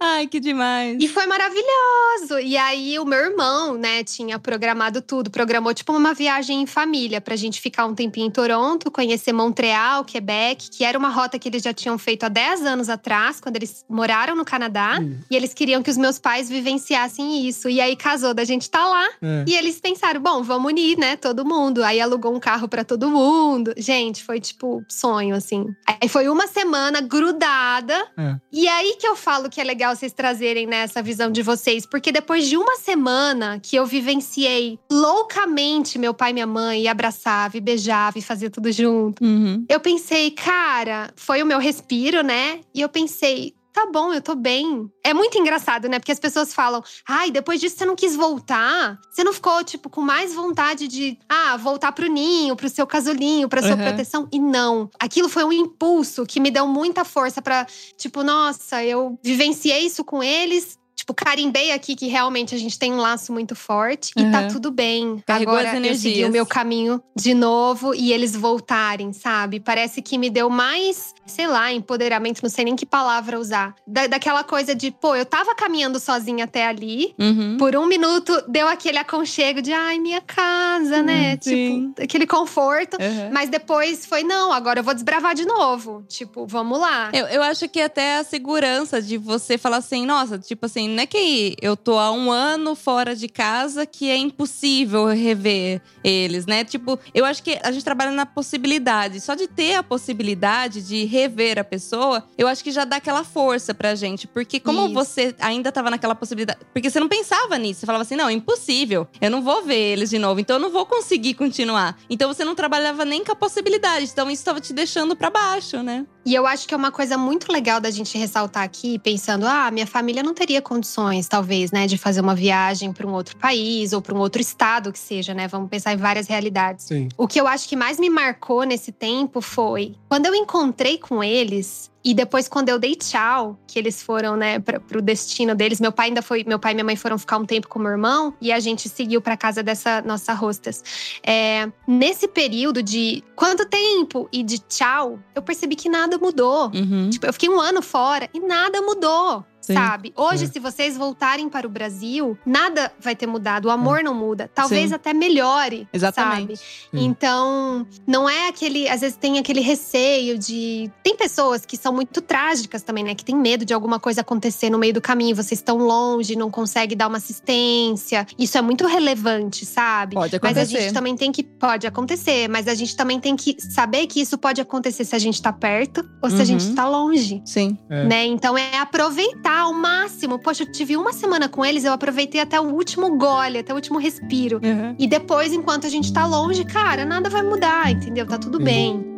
Ah, Ai, que demais. E foi maravilhoso. E aí, o meu irmão, né, tinha programado tudo. Programou, tipo, uma viagem em família pra gente ficar um tempinho em Toronto, conhecer Montreal, Quebec, que era uma rota que eles já tinham feito há 10 anos atrás, quando eles moraram no Canadá. Hum. E eles queriam que os meus pais vivenciassem isso. E aí, casou da gente tá lá. é. E eles pensaram, bom, vamos unir, né, todo mundo. Aí alugou um carro pra todo mundo. Gente, foi tipo sonho, assim. Aí foi uma semana grudada. É. E aí que eu falo que é legal vocês trazerem nessa visão de vocês. Porque depois de uma semana que eu vivenciei loucamente meu pai e minha mãe, e abraçava, e beijava, e fazia tudo junto. Uhum. Eu pensei, cara, foi o meu respiro, né? E eu pensei, tá bom, eu tô bem. É muito engraçado, né? Porque as pessoas falam, ai, depois disso você não quis voltar? Você não ficou, tipo, com mais vontade de, ah, voltar pro ninho, pro seu casulinho, pra sua Uhum. proteção? E não. Aquilo foi um impulso que me deu muita força pra, tipo, nossa, eu vivenciei isso com eles. Tipo, carimbei aqui que realmente a gente tem um laço muito forte e tá Uhum. tudo bem. Carregou Agora eu segui o meu caminho de novo e eles voltarem, sabe? Parece que me deu mais, sei lá, empoderamento, não sei nem que palavra usar. Da, daquela coisa de, pô, eu tava caminhando sozinha até ali. Uhum. Por um minuto deu aquele aconchego de, ai, minha casa, né? Hum, sim. Tipo, aquele conforto. Uhum. Mas depois foi, não, agora eu vou desbravar de novo. Tipo, vamos lá. Eu, eu acho que até a segurança de você falar assim, nossa, tipo assim, não é que eu tô há um ano fora de casa que é impossível rever eles, né? Tipo, eu acho que a gente trabalha na possibilidade. Só de ter a possibilidade de rever a pessoa, eu acho que já dá aquela força pra gente. Porque como Isso. você ainda tava naquela possibilidade. Porque você não pensava nisso. Você falava assim, não, é impossível. Eu não vou ver eles de novo. Então eu não vou conseguir continuar. Então você não trabalhava nem com a possibilidade. Então isso tava te deixando pra baixo, né? E eu acho que é uma coisa muito legal da gente ressaltar aqui, pensando, ah, minha família não teria condições, talvez, né, de fazer uma viagem para um outro país ou para um outro estado que seja, né? Vamos pensar em várias realidades. Sim. O que eu acho que mais me marcou nesse tempo foi quando eu encontrei com eles e depois quando eu dei tchau, que eles foram, né, pra, pro destino deles. Meu pai ainda foi, meu pai e minha mãe foram ficar um tempo com meu irmão e a gente seguiu pra casa dessa nossa hostess. É, nesse período de quanto tempo e de tchau, eu percebi que nada mudou. Uhum. Tipo, eu fiquei um ano fora e nada mudou. Sim. sabe? Hoje, É. se vocês voltarem para o Brasil, nada vai ter mudado. O amor não muda. Talvez Sim. até melhore. Exatamente. Sabe? Então, não é aquele. Às vezes tem aquele receio de. Tem pessoas que são muito trágicas também, né? Que tem medo de alguma coisa acontecer no meio do caminho. Vocês estão longe, não conseguem dar uma assistência. Isso é muito relevante, sabe? Pode Mas a acontecer. gente também tem que. Pode acontecer, mas a gente também tem que saber que isso pode acontecer se a gente tá perto ou se a gente Uhum. tá longe. Sim. É. Né? Então é aproveitar ao máximo. Poxa, eu tive uma semana com eles, eu aproveitei até o último gole, até o último respiro. E depois, enquanto a gente tá longe, cara, nada vai mudar, entendeu? Tá tudo Sim. bem.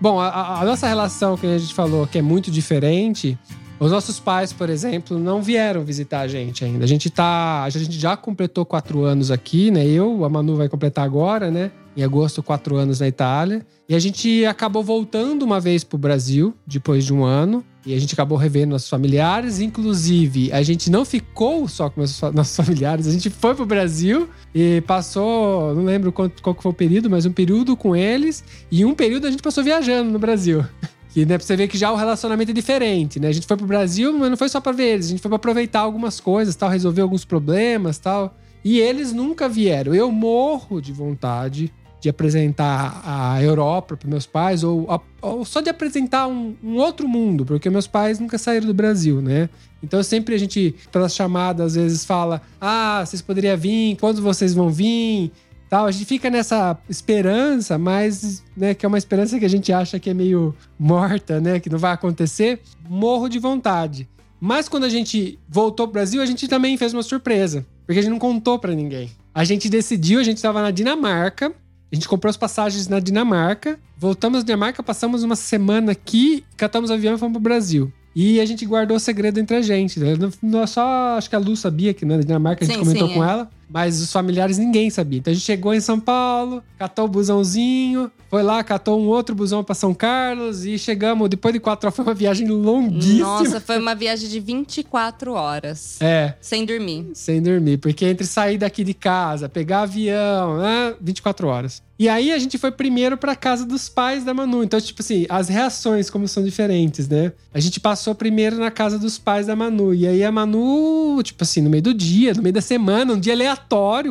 Bom, a- a, a nossa relação que a gente falou que é muito diferente. Os nossos pais, por exemplo, não vieram visitar a gente ainda. A gente tá. A gente já completou quatro anos aqui, né? Eu, a Manu vai completar agora, né? Em agosto, quatro anos na Itália. E a gente acabou voltando uma vez pro Brasil, depois de um ano. E a gente acabou revendo nossos familiares. Inclusive, a gente não ficou só com nossos, fa- nossos familiares, a gente foi pro Brasil e passou, não lembro qual que foi o período, mas um período com eles. E um período a gente passou viajando no Brasil. Que né, pra você ver que já o relacionamento é diferente, né? A gente foi pro Brasil, mas não foi só pra ver eles, a gente foi pra aproveitar algumas coisas, tal, resolver alguns problemas, tal. E eles nunca vieram. Eu morro de vontade de apresentar a Europa para meus pais, ou, ou só de apresentar um, um outro mundo, porque meus pais nunca saíram do Brasil, né? Então sempre a gente, pelas chamadas, às vezes fala: ah, vocês poderiam vir, quando vocês vão vir? Tal. A gente fica nessa esperança, mas né, que é uma esperança que a gente acha que é meio morta, né? Que não vai acontecer. Morro de vontade. Mas quando a gente voltou pro Brasil, a gente também fez uma surpresa. Porque a gente não contou pra ninguém. A gente decidiu, a gente estava na Dinamarca. A gente comprou as passagens na Dinamarca. Voltamos na Dinamarca, passamos uma semana aqui, catamos o avião e fomos pro Brasil. E a gente guardou o segredo entre a gente. né? Não- Só acho que a Lu sabia que na Dinamarca a gente Sim, comentou sim, com é. ela. Mas os familiares ninguém sabia. Então a gente chegou em São Paulo, catou o busãozinho, foi lá, catou um outro busão pra São Carlos e chegamos. Depois de quatro horas, foi uma viagem longuíssima. Nossa, foi uma viagem de 24 horas. É, Sem dormir. sem dormir. Porque entre sair daqui de casa, pegar avião, né? 24 horas. E aí a gente foi primeiro pra casa dos pais da Manu. Então, tipo assim, as reações como são diferentes, né? A gente passou primeiro na casa dos pais da Manu. E aí a Manu, tipo assim, no meio do dia, no meio da semana, um dia aleatório,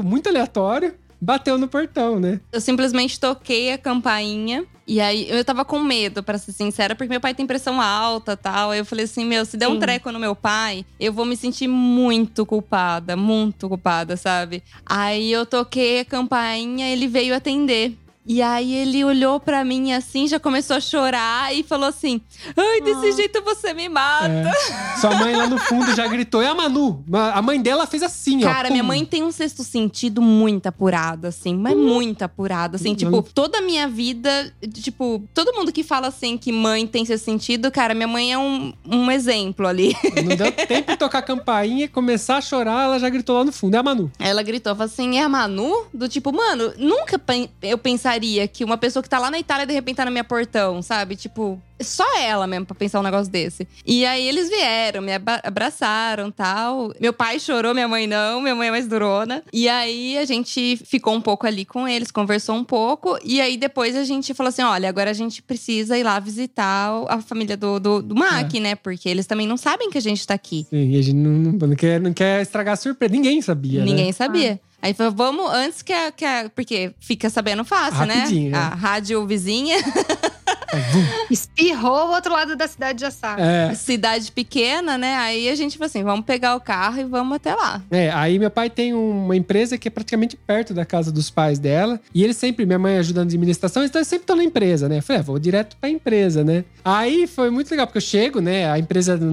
muito aleatório, bateu no portão, né? Eu simplesmente toquei a campainha. E aí, eu tava com medo, pra ser sincera, porque meu pai tem pressão alta tal. Aí eu falei assim: meu, se der um Sim. treco no meu pai, eu vou me sentir muito culpada, muito culpada, sabe? Aí eu toquei a campainha, ele veio atender. E aí ele olhou pra mim assim, já começou a chorar e falou assim: Ai, desse Ah. jeito você me mata. É. Sua mãe lá no fundo já gritou. É a Manu. A mãe dela fez assim, ó. Cara, minha mãe tem um sexto sentido muito apurado, assim, mas muito apurado, assim, Hum. tipo, toda a minha vida, tipo, todo mundo que fala assim que mãe tem sexto sentido, cara, minha mãe é um, um exemplo ali. Não deu tempo de tocar a campainha e começar a chorar, ela já gritou lá no fundo. É a Manu. Ela gritou, falou assim, é a Manu? Do tipo, mano, nunca eu pensaria que uma pessoa que tá lá na Itália de repente tá na minha portão, sabe? Tipo, só ela mesmo pra pensar um negócio desse. E aí eles vieram, me abraçaram tal. Meu pai chorou, minha mãe não, minha mãe é mais durona. E aí a gente ficou um pouco ali com eles, conversou um pouco. E aí depois a gente falou assim: olha, agora a gente precisa ir lá visitar a família do, do, do Mac, né? Porque eles também não sabem que a gente tá aqui. Sim, e a gente não, não- não quer, não quer estragar a surpresa. Ninguém sabia, né? Ninguém sabia. Aí falou, vamos antes que a, que a- Porque fica sabendo fácil, Rapidinho, né? né? A rádio vizinha, Espirrou o outro lado da cidade já sabe. É, cidade pequena, né? Aí a gente falou assim: vamos pegar o carro e vamos até lá. é, aí meu pai tem uma empresa que é praticamente perto da casa dos pais dela. E ele sempre, minha mãe ajuda na administração, então eles sempre estão na empresa, né? Eu falei, ah, vou direto pra empresa, né? Aí foi muito legal, porque eu chego, né? A empresa não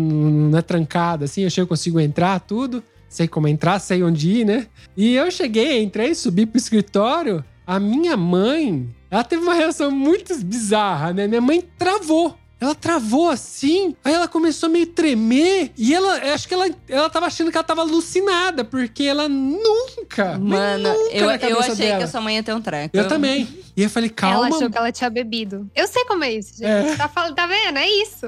não é trancada, assim, eu chego, consigo entrar, tudo. Sei como entrar, sei onde ir, né? E eu cheguei, entrei, subi pro escritório. A minha mãe, ela teve uma reação muito bizarra, né? Minha mãe travou. Ela travou assim, aí ela começou a meio tremer. E ela, eu acho que ela, ela tava achando que ela tava alucinada, porque ela nunca. Mano, nunca eu, na eu achei dela. que a sua mãe ia ter um treco. Eu também. E eu falei, Ela calma. achou que ela tinha bebido. Eu sei como é isso, gente. É. Tá, falando, tá vendo? É isso.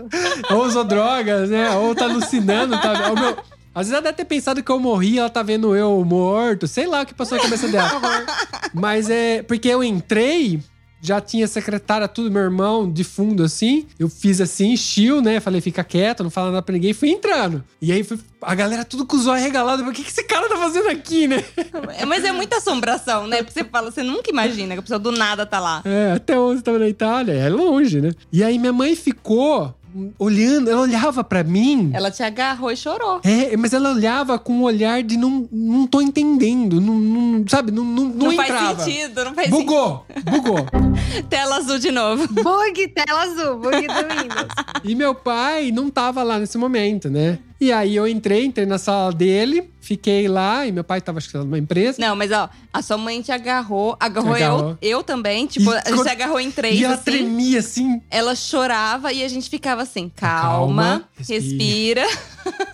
Ou usou drogas, né? Ou tá alucinando, tá? O meu, Às vezes ela deve ter pensado que eu morri, ela tá vendo eu morto, sei lá o que passou na cabeça dela. Mas é porque eu entrei, já tinha secretária, tudo, meu irmão de fundo assim. Eu fiz assim, chill, né? Falei, fica quieto, não fala nada pra ninguém. Fui entrando. E aí a galera tudo com os olhos regalados. O que, que esse cara tá fazendo aqui, né? É, Mas é muita assombração, né? Porque você fala, você nunca imagina que a pessoa do nada tá lá. É, até onde tava na Itália, é longe, né? E aí minha mãe ficou olhando, ela olhava pra mim. Ela te agarrou e chorou. É, mas ela olhava com um olhar de não, não tô entendendo, não, não- sabe, não, não, não, Não, faz entrava. sentido, não faz Bugou, bugou. sentido. Tela azul de novo. Bug, tela azul, bug do Windows. E meu pai não tava lá nesse momento, né? E aí eu entrei, entrei na sala dele, fiquei lá, e meu pai tava acho que numa empresa. Não, mas ó, a sua mãe te agarrou, agarrou, Agarrou. Eu, eu também. Tipo, E a gente se agarrou em três, e ela assim. tremia assim. Ela chorava e a gente ficava assim, calma, Calma, respira.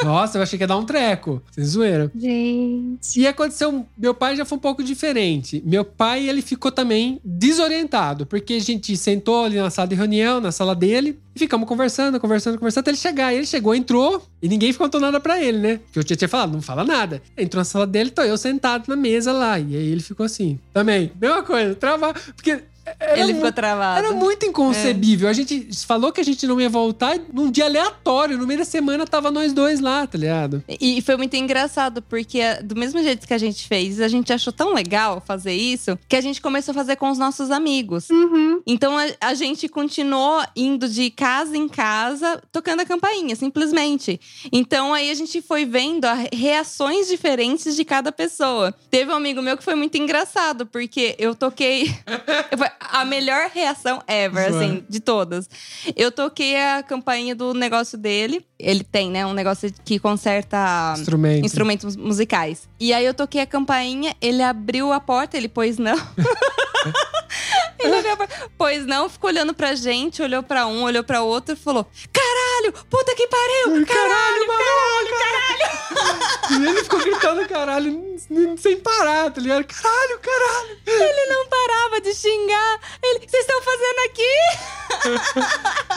Nossa, eu achei que ia dar um treco. Sem zoeira. Gente. E aconteceu, meu pai já foi um pouco diferente. Meu pai, ele ficou também desorientado, porque a gente sentou ali na sala de reunião, na sala dele, e ficamos conversando, conversando, conversando, até ele chegar. E ele chegou, entrou, e ninguém contou nada pra ele, né? Porque eu tinha, tinha falado, não fala nada. Entrou na sala dele, tô eu sentado na mesa lá. E aí ele ficou assim, também, mesma coisa, travar, porque... Era Ele ficou travado. Era muito inconcebível. A gente falou que a gente não ia voltar num dia aleatório, no meio da semana, tava nós dois lá, tá ligado? E foi muito engraçado, porque eh, do mesmo jeito que a gente fez, a gente achou tão legal fazer isso, que a gente começou a fazer com os nossos amigos. Uhum. Então a, a gente continuou indo de casa em casa, tocando a campainha, simplesmente. Então aí a gente foi vendo reações diferentes de cada pessoa. Teve um amigo meu que foi muito engraçado, porque eu toquei. Foi a melhor reação ever, assim, de todas. Eu toquei a campainha do negócio dele. Ele tem, né, um negócio que conserta Instrumento. instrumentos musicais. E aí eu toquei a campainha, ele abriu a porta, ele pôs não. pôs não, ficou olhando pra gente, olhou pra um, olhou pra outro e falou: Caralho, puta que pariu! Caralho, caralho, E ele ficou gritando caralho sem parar, tá ligado? Caralho, caralho. Ele não parava de xingar. Ele, vocês estão fazendo aqui?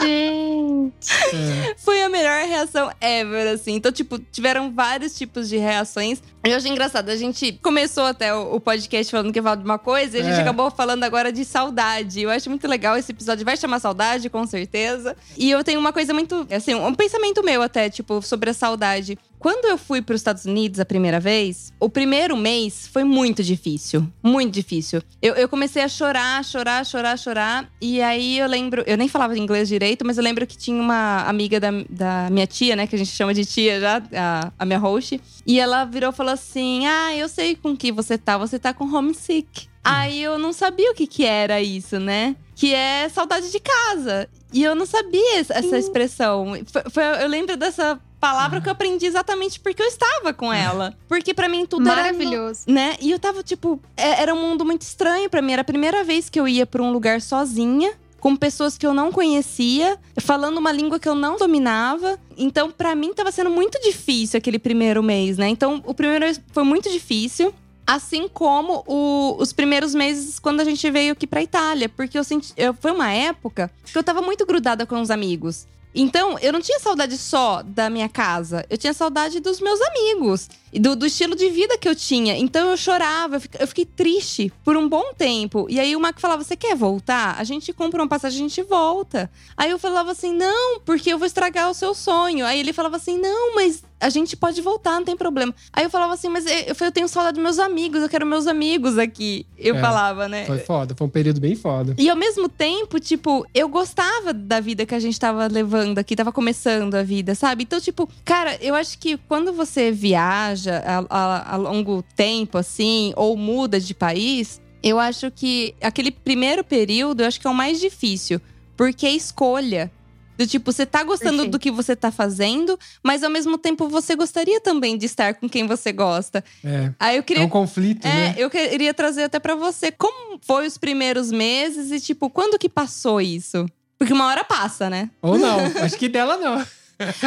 Gente. Foi a melhor reação ever, assim. Então, tipo, tiveram vários tipos de reações. Eu achei engraçado. A gente começou até o, o podcast falando que ia falar de uma coisa e a gente É. acabou falando agora de saudade. Eu acho muito legal esse episódio. Vai chamar saudade, com certeza. E eu tenho uma coisa muito, assim, um pensamento meu até, tipo, sobre a saudade. Quando eu fui para os Estados Unidos a primeira vez, o primeiro mês foi muito difícil. Muito difícil. Eu, eu comecei a chorar, chorar, chorar, chorar. E aí eu lembro. Eu nem falava inglês direito, mas eu lembro que tinha uma amiga da, da minha tia, né? Que a gente chama de tia já, a, a minha host. E ela virou e falou assim: Ah, eu sei com que você tá. Você tá com homesick. Aí eu não sabia o que, que era isso, né? Que é saudade de casa. E eu não sabia essa, essa expressão. Foi- foi- eu lembro dessa palavra que eu aprendi exatamente porque eu estava com ela. Porque pra mim tudo era. Maravilhoso. né? E eu tava, tipo, é- era um mundo muito estranho pra mim. Era a primeira vez que eu ia pra um lugar sozinha. Com pessoas que eu não conhecia, falando uma língua que eu não dominava. Então, pra mim, tava sendo muito difícil aquele primeiro mês, né? Então, o primeiro mês foi muito difícil. Assim como o- os primeiros meses quando a gente veio aqui pra Itália. Porque eu senti. eu- foi uma época que eu tava muito grudada com os amigos. Então, eu não tinha saudade só da minha casa. Eu tinha saudade dos meus amigos. E do, do estilo de vida que eu tinha. Então, eu chorava. Eu fiquei, eu fiquei triste por um bom tempo. E aí, o Mac falava, você quer voltar? A gente compra uma passagem, a gente volta. Aí, eu falava assim, não, porque eu vou estragar o seu sonho. Aí, ele falava assim, não, mas a gente pode voltar, não tem problema. Aí, eu falava assim, mas eu, eu tenho saudade dos meus amigos. Eu quero meus amigos aqui. Eu É, falava, né? Foi foda, foi um período bem foda. E ao mesmo tempo, tipo, eu gostava da vida que a gente tava levando aqui, tava começando a vida, sabe? Então, tipo, cara, eu acho que quando você viaja a, a- a longo tempo, assim, ou muda de país, eu acho que aquele primeiro período, eu acho que é o mais difícil. Porque é escolha. Do tipo, você tá gostando Perfeito. do que você tá fazendo, mas ao mesmo tempo você gostaria também de estar com quem você gosta. É. Aí eu É queria um conflito, é, né? eu queria trazer até pra você como foi os primeiros meses e tipo, quando que passou isso? Porque uma hora passa, né? Ou não. Acho que dela não.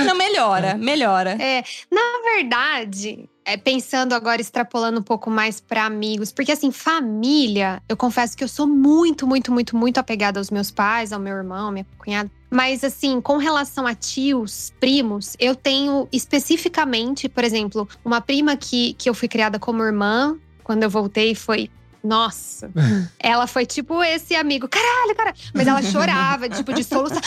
Não, melhora, melhora. É, na verdade, é, pensando agora, extrapolando um pouco mais pra amigos, porque assim, família, eu confesso que eu sou muito, muito, muito, muito apegada aos meus pais, ao meu irmão, minha cunhada. Mas, assim, com relação a tios, primos, eu tenho especificamente, por exemplo, uma prima que, que eu fui criada como irmã. Quando eu voltei, foi nossa. ela foi tipo esse amigo, caralho, cara. Mas ela chorava, tipo, de soluçar.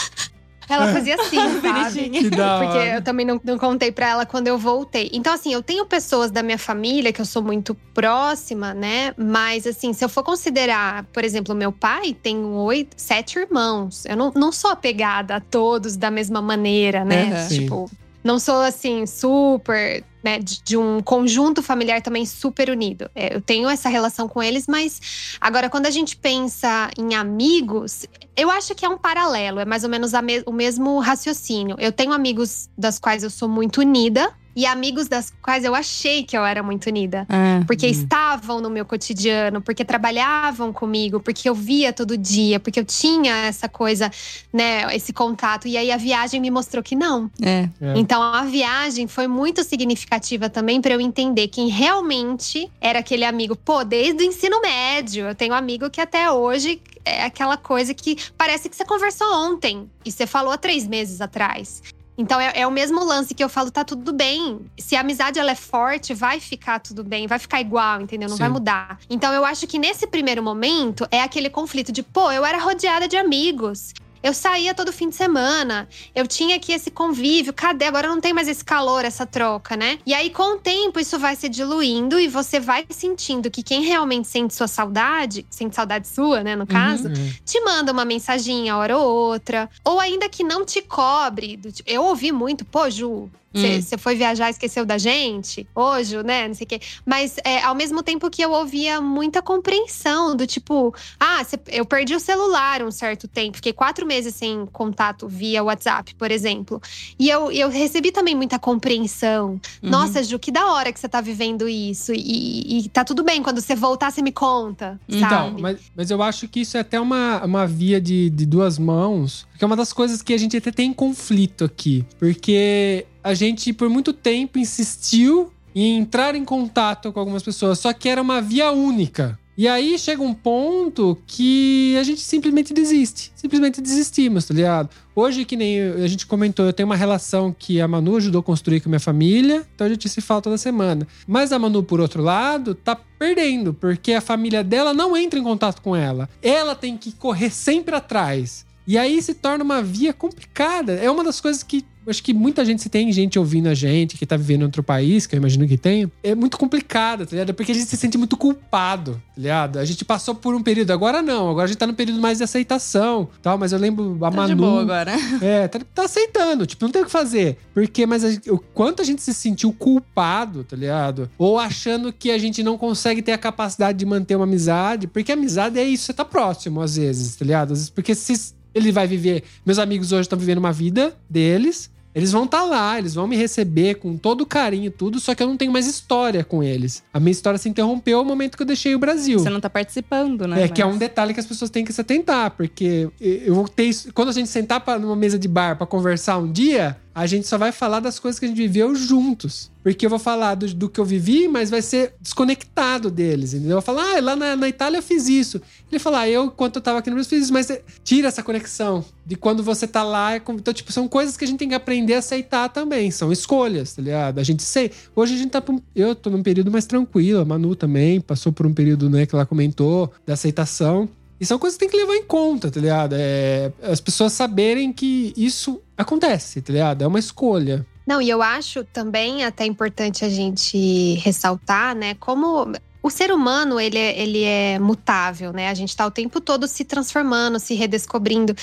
Ela fazia assim, sabe? Que da Porque eu também não, não contei pra ela quando eu voltei. Então, assim, eu tenho pessoas da minha família que eu sou muito próxima, né? Mas, assim, se eu for considerar, por exemplo, meu pai tem oito, sete irmãos. Eu não, não sou apegada a todos da mesma maneira, né? Tipo, não sou, assim, super. Né, de, de um conjunto familiar também super unido. É, eu tenho essa relação com eles, mas agora, quando a gente pensa em amigos, eu acho que é um paralelo, é mais ou menos me- o mesmo raciocínio. Eu tenho amigos das quais eu sou muito unida e amigos das quais eu achei que eu era muito unida. É. Porque Hum. estavam no meu cotidiano, porque trabalhavam comigo, porque eu via todo dia, porque eu tinha essa coisa, né, esse contato. E aí a viagem me mostrou que não. É. É. Então a viagem foi muito significativa também para eu entender quem realmente era aquele amigo. Pô, desde o ensino médio, eu tenho um amigo que até hoje é aquela coisa que parece que você conversou ontem e você falou há três meses atrás. Então é, é o mesmo lance que eu falo, tá tudo bem. Se a amizade ela é forte, vai ficar tudo bem, vai ficar igual, entendeu? Não Sim. vai mudar. Então eu acho que nesse primeiro momento é aquele conflito de, pô, eu era rodeada de amigos. Eu saía todo fim de semana, eu tinha aqui esse convívio, cadê? Agora não tem mais esse calor, essa troca, né? E aí, com o tempo, isso vai se diluindo e você vai sentindo que quem realmente sente sua saudade, sente saudade sua, né, no caso, Uhum. te manda uma mensaginha hora ou outra. Ou ainda que não te cobre. Eu ouvi muito, pô, Ju. Hum. Você foi viajar e esqueceu da gente? Hoje, né? Não sei o quê. Mas é, ao mesmo tempo que eu ouvia muita compreensão do tipo, ah, cê- eu perdi o celular um certo tempo, fiquei quatro meses sem contato via WhatsApp, por exemplo. E eu, eu recebi também muita compreensão. Uhum. Nossa, Ju, que da hora que você tá vivendo isso. E, e tá tudo bem, quando você voltar, você me conta. Então, sabe? mas, mas eu acho que isso é até uma, uma via de, de duas mãos. Porque é uma das coisas que a gente até tem conflito aqui. Porque a gente, por muito tempo, insistiu em entrar em contato com algumas pessoas, só que era uma via única. E aí chega um ponto que a gente simplesmente desiste. Simplesmente desistimos, tá ligado? Hoje, que nem a gente comentou, eu tenho uma relação que a Manu ajudou a construir com minha família, então a gente se fala toda semana. Mas a Manu, por outro lado, tá perdendo, porque a família dela não entra em contato com ela. Ela tem que correr sempre atrás. E aí se torna uma via complicada. É uma das coisas que acho que muita gente, se tem gente ouvindo a gente que tá vivendo em outro país, que eu imagino que tem, é muito complicado, tá ligado? Porque a gente se sente muito culpado, tá ligado? A gente passou por um período, agora não, agora a gente tá no período mais de aceitação, tal, mas eu lembro a Tá Manu. de boa agora. É, tá, tá aceitando, tipo, não tem o que fazer. Porque, mas a- o quanto a gente se sentiu culpado, tá ligado? Ou achando que a gente não consegue ter a capacidade de manter uma amizade, porque amizade é isso, você tá próximo às vezes, tá ligado? Às vezes, porque se ele vai viver. Meus amigos hoje estão vivendo uma vida deles. Eles vão estar lá, eles vão me receber com todo carinho, tudo, só que eu não tenho mais história com eles. A minha história se interrompeu no momento que eu deixei o Brasil. Você não tá participando, né? É, que é Mas- um detalhe que as pessoas têm que se atentar, porque eu vou ter isso. Quando a gente sentar pra, numa mesa de bar pra conversar um dia, a gente só vai falar das coisas que a gente viveu juntos. Porque eu vou falar do, do que eu vivi, mas vai ser desconectado deles, entendeu? Eu vou falar, ah, lá na, na Itália eu fiz isso. Ele fala, ah, eu, enquanto eu tava aqui no Brasil, fiz isso, mas é, tira essa conexão de quando você tá lá. é Então, tipo, são coisas que a gente tem que aprender a aceitar também. São escolhas, tá ligado? A gente sei. Hoje a gente tá. Eu tô num período mais tranquilo, a Manu também passou por um período, né, que ela comentou, da aceitação. E são coisas que tem que levar em conta, tá ligado? É, as pessoas saberem que isso acontece, tá ligado? É uma escolha. Não, e eu acho também até importante a gente ressaltar, né, como o ser humano, ele é, ele é mutável, né? A gente tá o tempo todo se transformando, se redescobrindo.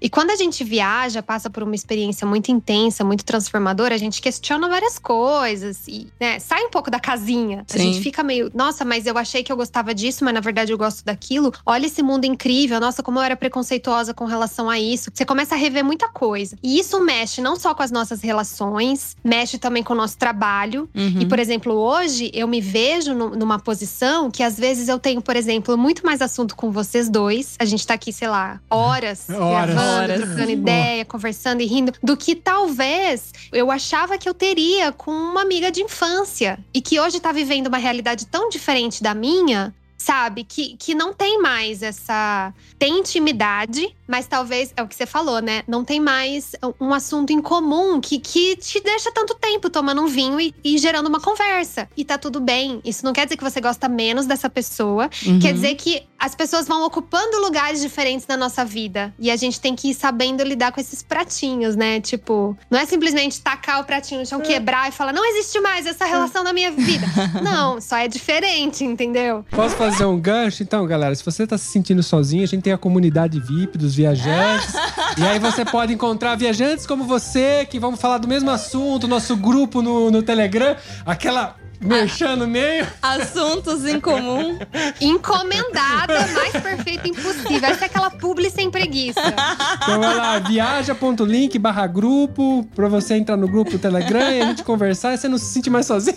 E quando a gente viaja, passa por uma experiência muito intensa, muito transformadora, a gente questiona várias coisas e né, sai um pouco da casinha. A Sim. gente fica meio, nossa, mas eu achei que eu gostava disso, mas na verdade eu gosto daquilo. Olha esse mundo incrível, nossa, como eu era preconceituosa com relação a isso. Você começa a rever muita coisa. E isso mexe não só com as nossas relações, mexe também com o nosso trabalho. Uhum. E, por exemplo, hoje eu me vejo nu- numa posição que às vezes eu tenho, por exemplo, muito mais assunto com vocês dois. A gente tá aqui, sei lá, horas, Horas. gravando, Horas. trocando ideia, conversando e rindo, do que talvez eu achava que eu teria com uma amiga de infância. E que hoje tá vivendo uma realidade tão diferente da minha. sabe? Que, que não tem mais essa. Tem intimidade, mas talvez, é o que você falou, né? Não tem mais um assunto em comum que, que te deixa tanto tempo tomando um vinho e, e gerando uma conversa. E tá tudo bem. Isso não quer dizer que você gosta menos dessa pessoa. Uhum. Quer dizer que as pessoas vão ocupando lugares diferentes na nossa vida. E a gente tem que ir sabendo lidar com esses pratinhos, né? Tipo, não é simplesmente tacar o pratinho no chão, quebrar e falar, não existe mais essa relação na minha vida. Não, só é diferente, entendeu? Posso fazer um gancho? Então, galera, se você tá se sentindo sozinho, a gente tem a comunidade VIP dos viajantes. e aí você pode encontrar viajantes como você, que vamos falar do mesmo assunto, nosso grupo no, no Telegram, aquela merchan no meio. Assuntos em comum. Encomendada, mais perfeita impossível. Essa é aquela publi sem preguiça. Então vai lá, viaja.link barra grupo, pra você entrar no grupo do Telegram e a gente conversar e você não se sentir mais sozinho.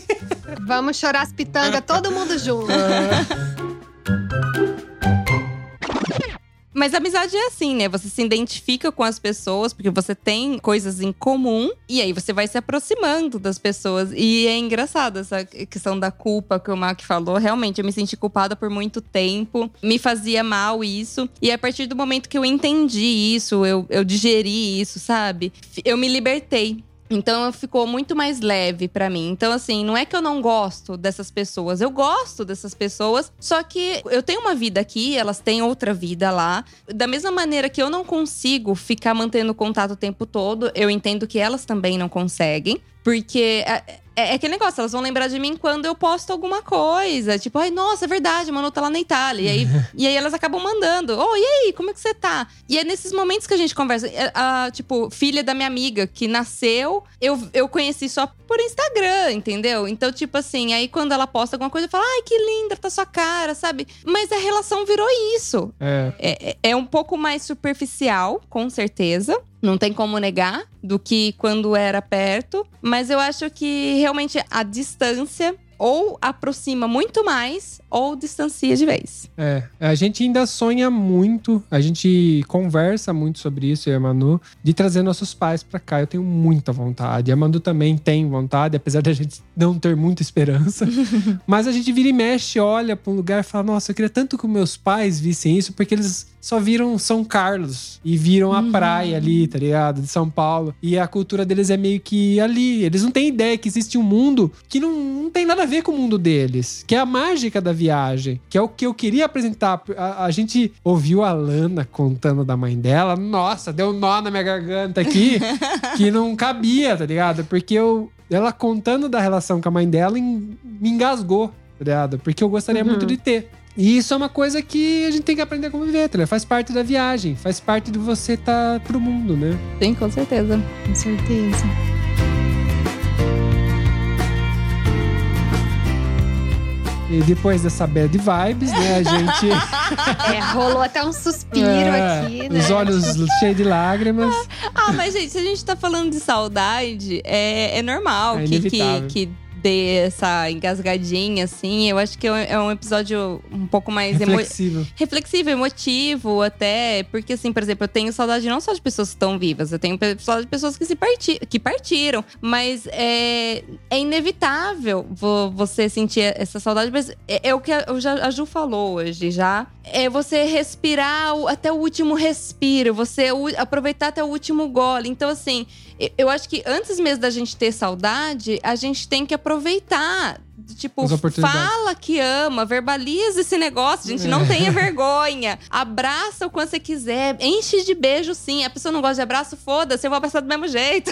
Vamos chorar as pitangas, todo mundo junto. Mas amizade é assim, né? Você se identifica com as pessoas porque você tem coisas em comum e aí você vai se aproximando das pessoas. E é engraçado essa questão da culpa que o Mac falou. Realmente, eu me senti culpada por muito tempo, me fazia mal isso. E a partir do momento que eu entendi isso, eu, eu digeri isso, sabe? Eu me libertei. Então ficou muito mais leve pra mim. Então assim, não é que eu não gosto dessas pessoas, eu gosto dessas pessoas, só que eu tenho uma vida aqui, elas têm outra vida lá. Da mesma maneira que eu não consigo ficar mantendo contato o tempo todo, eu entendo que elas também não conseguem, porque é, é, aquele negócio, elas vão lembrar de mim quando eu posto alguma coisa. Tipo, ai, nossa, é verdade, Manu tá lá na Itália. E aí, e aí elas acabam mandando. Oh, e aí, como é que você tá? E é nesses momentos que a gente conversa. É, A, tipo, filha da minha amiga que nasceu, eu, eu conheci só por Instagram, entendeu? Então, tipo assim, aí quando ela posta alguma coisa, eu falo, ai, que linda, tá sua cara, sabe? Mas a relação virou isso. É, É, é- é um pouco mais superficial, com certeza. Não tem como negar do que quando era perto. Mas eu acho que realmente a distância ou aproxima muito mais ou distancia de vez. é. A gente ainda sonha muito, a gente conversa muito sobre isso, eu e a Manu, de trazer nossos pais pra cá. Eu tenho muita vontade. A Manu também tem vontade, apesar da gente não ter muita esperança. Mas a gente vira e mexe, olha pra um lugar e fala: Nossa, eu queria tanto que meus pais vissem isso, porque eles só viram São Carlos e viram a praia ali, tá ligado? De São Paulo. E a cultura deles é meio que ali. Eles não têm ideia que existe um mundo que não, não tem nada a ver com o mundo deles. Que é a mágica da viagem. Que é o que eu queria apresentar. A, a gente ouviu a Lana contando da mãe dela. Nossa, deu um nó na minha garganta aqui que não cabia, tá ligado? Porque eu, ela contando da relação com a mãe dela em- me engasgou, tá ligado? Porque eu gostaria muito de ter. E isso é uma coisa que a gente tem que aprender a conviver, tá ligado? Faz parte da viagem, faz parte de você estar pro mundo, né? Sim, com certeza. Com certeza. E depois dessa bad vibes, né, a gente. É, rolou até um suspiro É, aqui, né? Os olhos cheios de lágrimas. Ah, mas gente, se a gente tá falando de saudade, é, é normal É que, que, que dê essa engasgadinha, assim. Eu acho que é um- é episódio um pouco mais emo Reflexivo. reflexivo, emotivo, até. Porque, assim, por exemplo, eu tenho saudade não só de pessoas que estão vivas, eu tenho saudade de pessoas que, se parti que partiram. Mas é, é inevitável vo- você sentir essa saudade. Mas é, é o que a, Ju falou hoje já. É você respirar até o último respiro, você aproveitar até o último gole. Então, assim, eu acho que antes mesmo da gente ter saudade, a gente tem que aproveitar aproveitar. Tipo, fala que ama, verbaliza esse negócio, gente. Não tenha vergonha. Abraça o quanto você quiser. Enche de beijo, sim. A pessoa não gosta de abraço, foda-se, eu vou abraçar do mesmo jeito.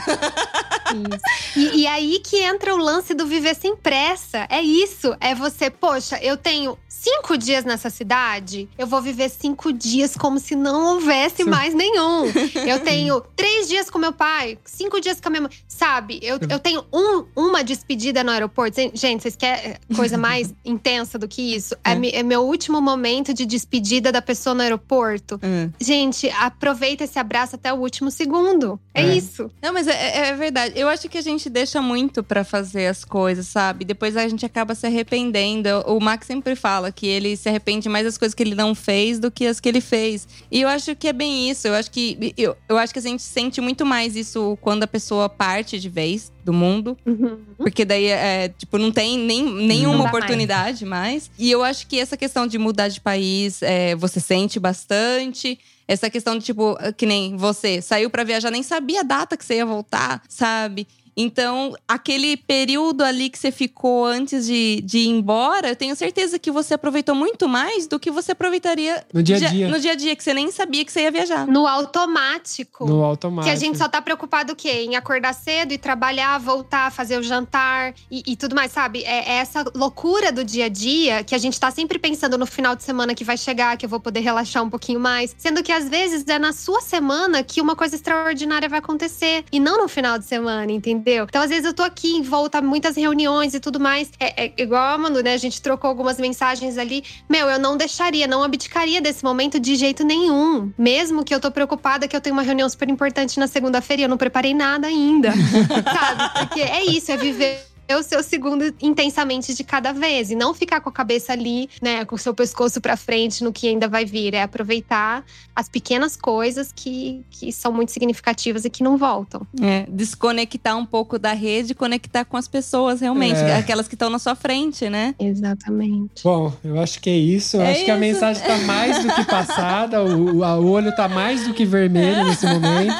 E, e aí que entra o lance do viver sem pressa. É isso. É você, poxa, eu tenho cinco dias nessa cidade, eu vou viver cinco dias como se não houvesse Sim. mais nenhum. Eu tenho três dias com meu pai, cinco dias com a minha mãe. Sabe, eu, eu tenho um- uma despedida no aeroporto. Gente, vocês querem coisa mais intensa do que isso? É, É. é meu último momento de despedida da pessoa no aeroporto. Gente, aproveita esse abraço até o último segundo. É, É. isso. Não, mas é, é verdade. Eu acho que a gente deixa muito pra fazer as coisas, sabe? Depois a gente acaba se arrependendo. O Max sempre fala que ele se arrepende mais das coisas que ele não fez do que as que ele fez. E eu acho que é bem isso. Eu acho que eu, eu acho que a gente sente muito mais isso quando a pessoa parte de vez do mundo. Uhum. Porque daí, é, tipo, não tem nem, nenhuma Não oportunidade mais. E eu acho que essa questão de mudar de país, é, você sente bastante. Essa questão de, tipo, que nem você saiu pra viajar, nem sabia a data que você ia voltar, sabe? Então, aquele período ali que você ficou antes de, de ir embora, eu tenho certeza que você aproveitou muito mais do que você aproveitaria No dia a dia. no dia a dia, que você nem sabia que você ia viajar. No automático. No automático. Que a gente só tá preocupado o quê? Em acordar cedo e trabalhar, voltar, fazer o jantar e, e tudo mais, sabe? É, é essa loucura do dia a dia que a gente tá sempre pensando no final de semana que vai chegar, que eu vou poder relaxar um pouquinho mais. Sendo que às vezes é na sua semana que uma coisa extraordinária vai acontecer e não no final de semana, entendeu? Então às vezes eu tô aqui em volta muitas reuniões e tudo mais. É, é igual a Manu, né? A gente trocou algumas mensagens ali. Meu, eu não deixaria, não abdicaria desse momento de jeito nenhum. Mesmo que eu tô preocupada que eu tenho uma reunião super importante na segunda-feira e eu não preparei nada ainda. sabe? Porque é isso, é viver o seu segundo intensamente de cada vez e não ficar com a cabeça ali, né, com o seu pescoço pra frente no que ainda vai vir, é aproveitar as pequenas coisas que, que são muito significativas e que não voltam. É, desconectar um pouco da rede e conectar com as pessoas, realmente. É. Aquelas que estão na sua frente, né? Exatamente. Bom, eu acho que é isso. Eu É acho que a isso. mensagem tá mais do que passada. O, o- olho tá mais do que vermelho nesse momento.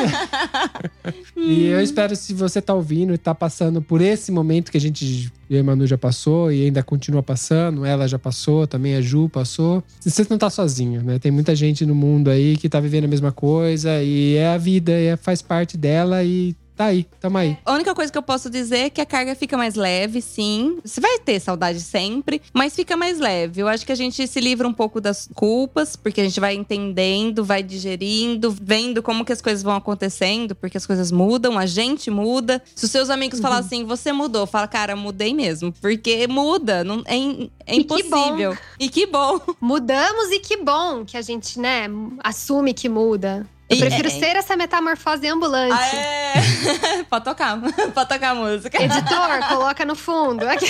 e eu espero, se você tá ouvindo e tá passando por esse momento que a gente, e a Manu já passou e ainda continua passando, ela já passou, também a Ju passou. Você não tá sozinho, né? Tem muita gente no mundo aí que tá vivendo a mesma coisa e é a vida, é- faz parte dela e tá aí, tamo aí. A única coisa que eu posso dizer é que a carga fica mais leve, sim. Você vai ter saudade sempre, mas fica mais leve. Eu acho que a gente se livra um pouco das culpas, porque a gente vai entendendo, vai digerindo, vendo como que as coisas vão acontecendo, porque as coisas mudam, a gente muda. Se os seus amigos falarem assim, você mudou, fala, cara, mudei mesmo. Porque muda, não, é, in- é E que impossível. E que bom. Mudamos e que bom que a gente, né, assume que muda. Eu E- prefiro é- ser essa metamorfose ambulante. Ah, é. Pode tocar, pode tocar a música. Editor, coloca no fundo. Aqui.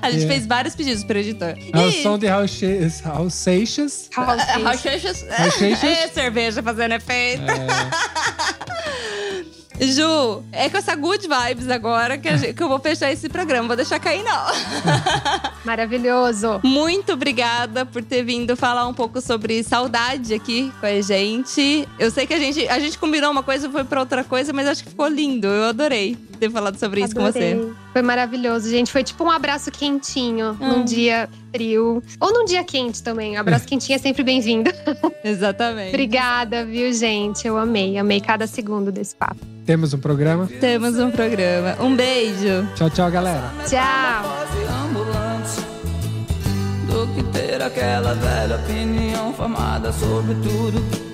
A gente É. fez vários pedidos pro editor. É o E- som de Raul Che- Raul Seixas. É. É, cerveja fazendo efeito. Ju, é com essa good vibes agora que, gente- que eu vou fechar esse programa. Vou deixar cair, não. Maravilhoso. Muito obrigada por ter vindo falar um pouco sobre saudade aqui com a gente. Eu sei que a gente, a gente combinou uma coisa e foi pra outra coisa, mas acho que ficou lindo. Eu adorei ter falado sobre isso com você. Foi maravilhoso, gente. Foi tipo um abraço quentinho Ah. num dia frio. Ou num dia quente também. Um abraço quentinho é sempre bem-vindo. Exatamente. Obrigada, viu, gente? Eu amei. Amei cada segundo desse papo. Temos um programa. Temos um programa. Um beijo. Tchau, tchau, galera. Tchau. do que ter aquela velha opinião formada sobre tudo.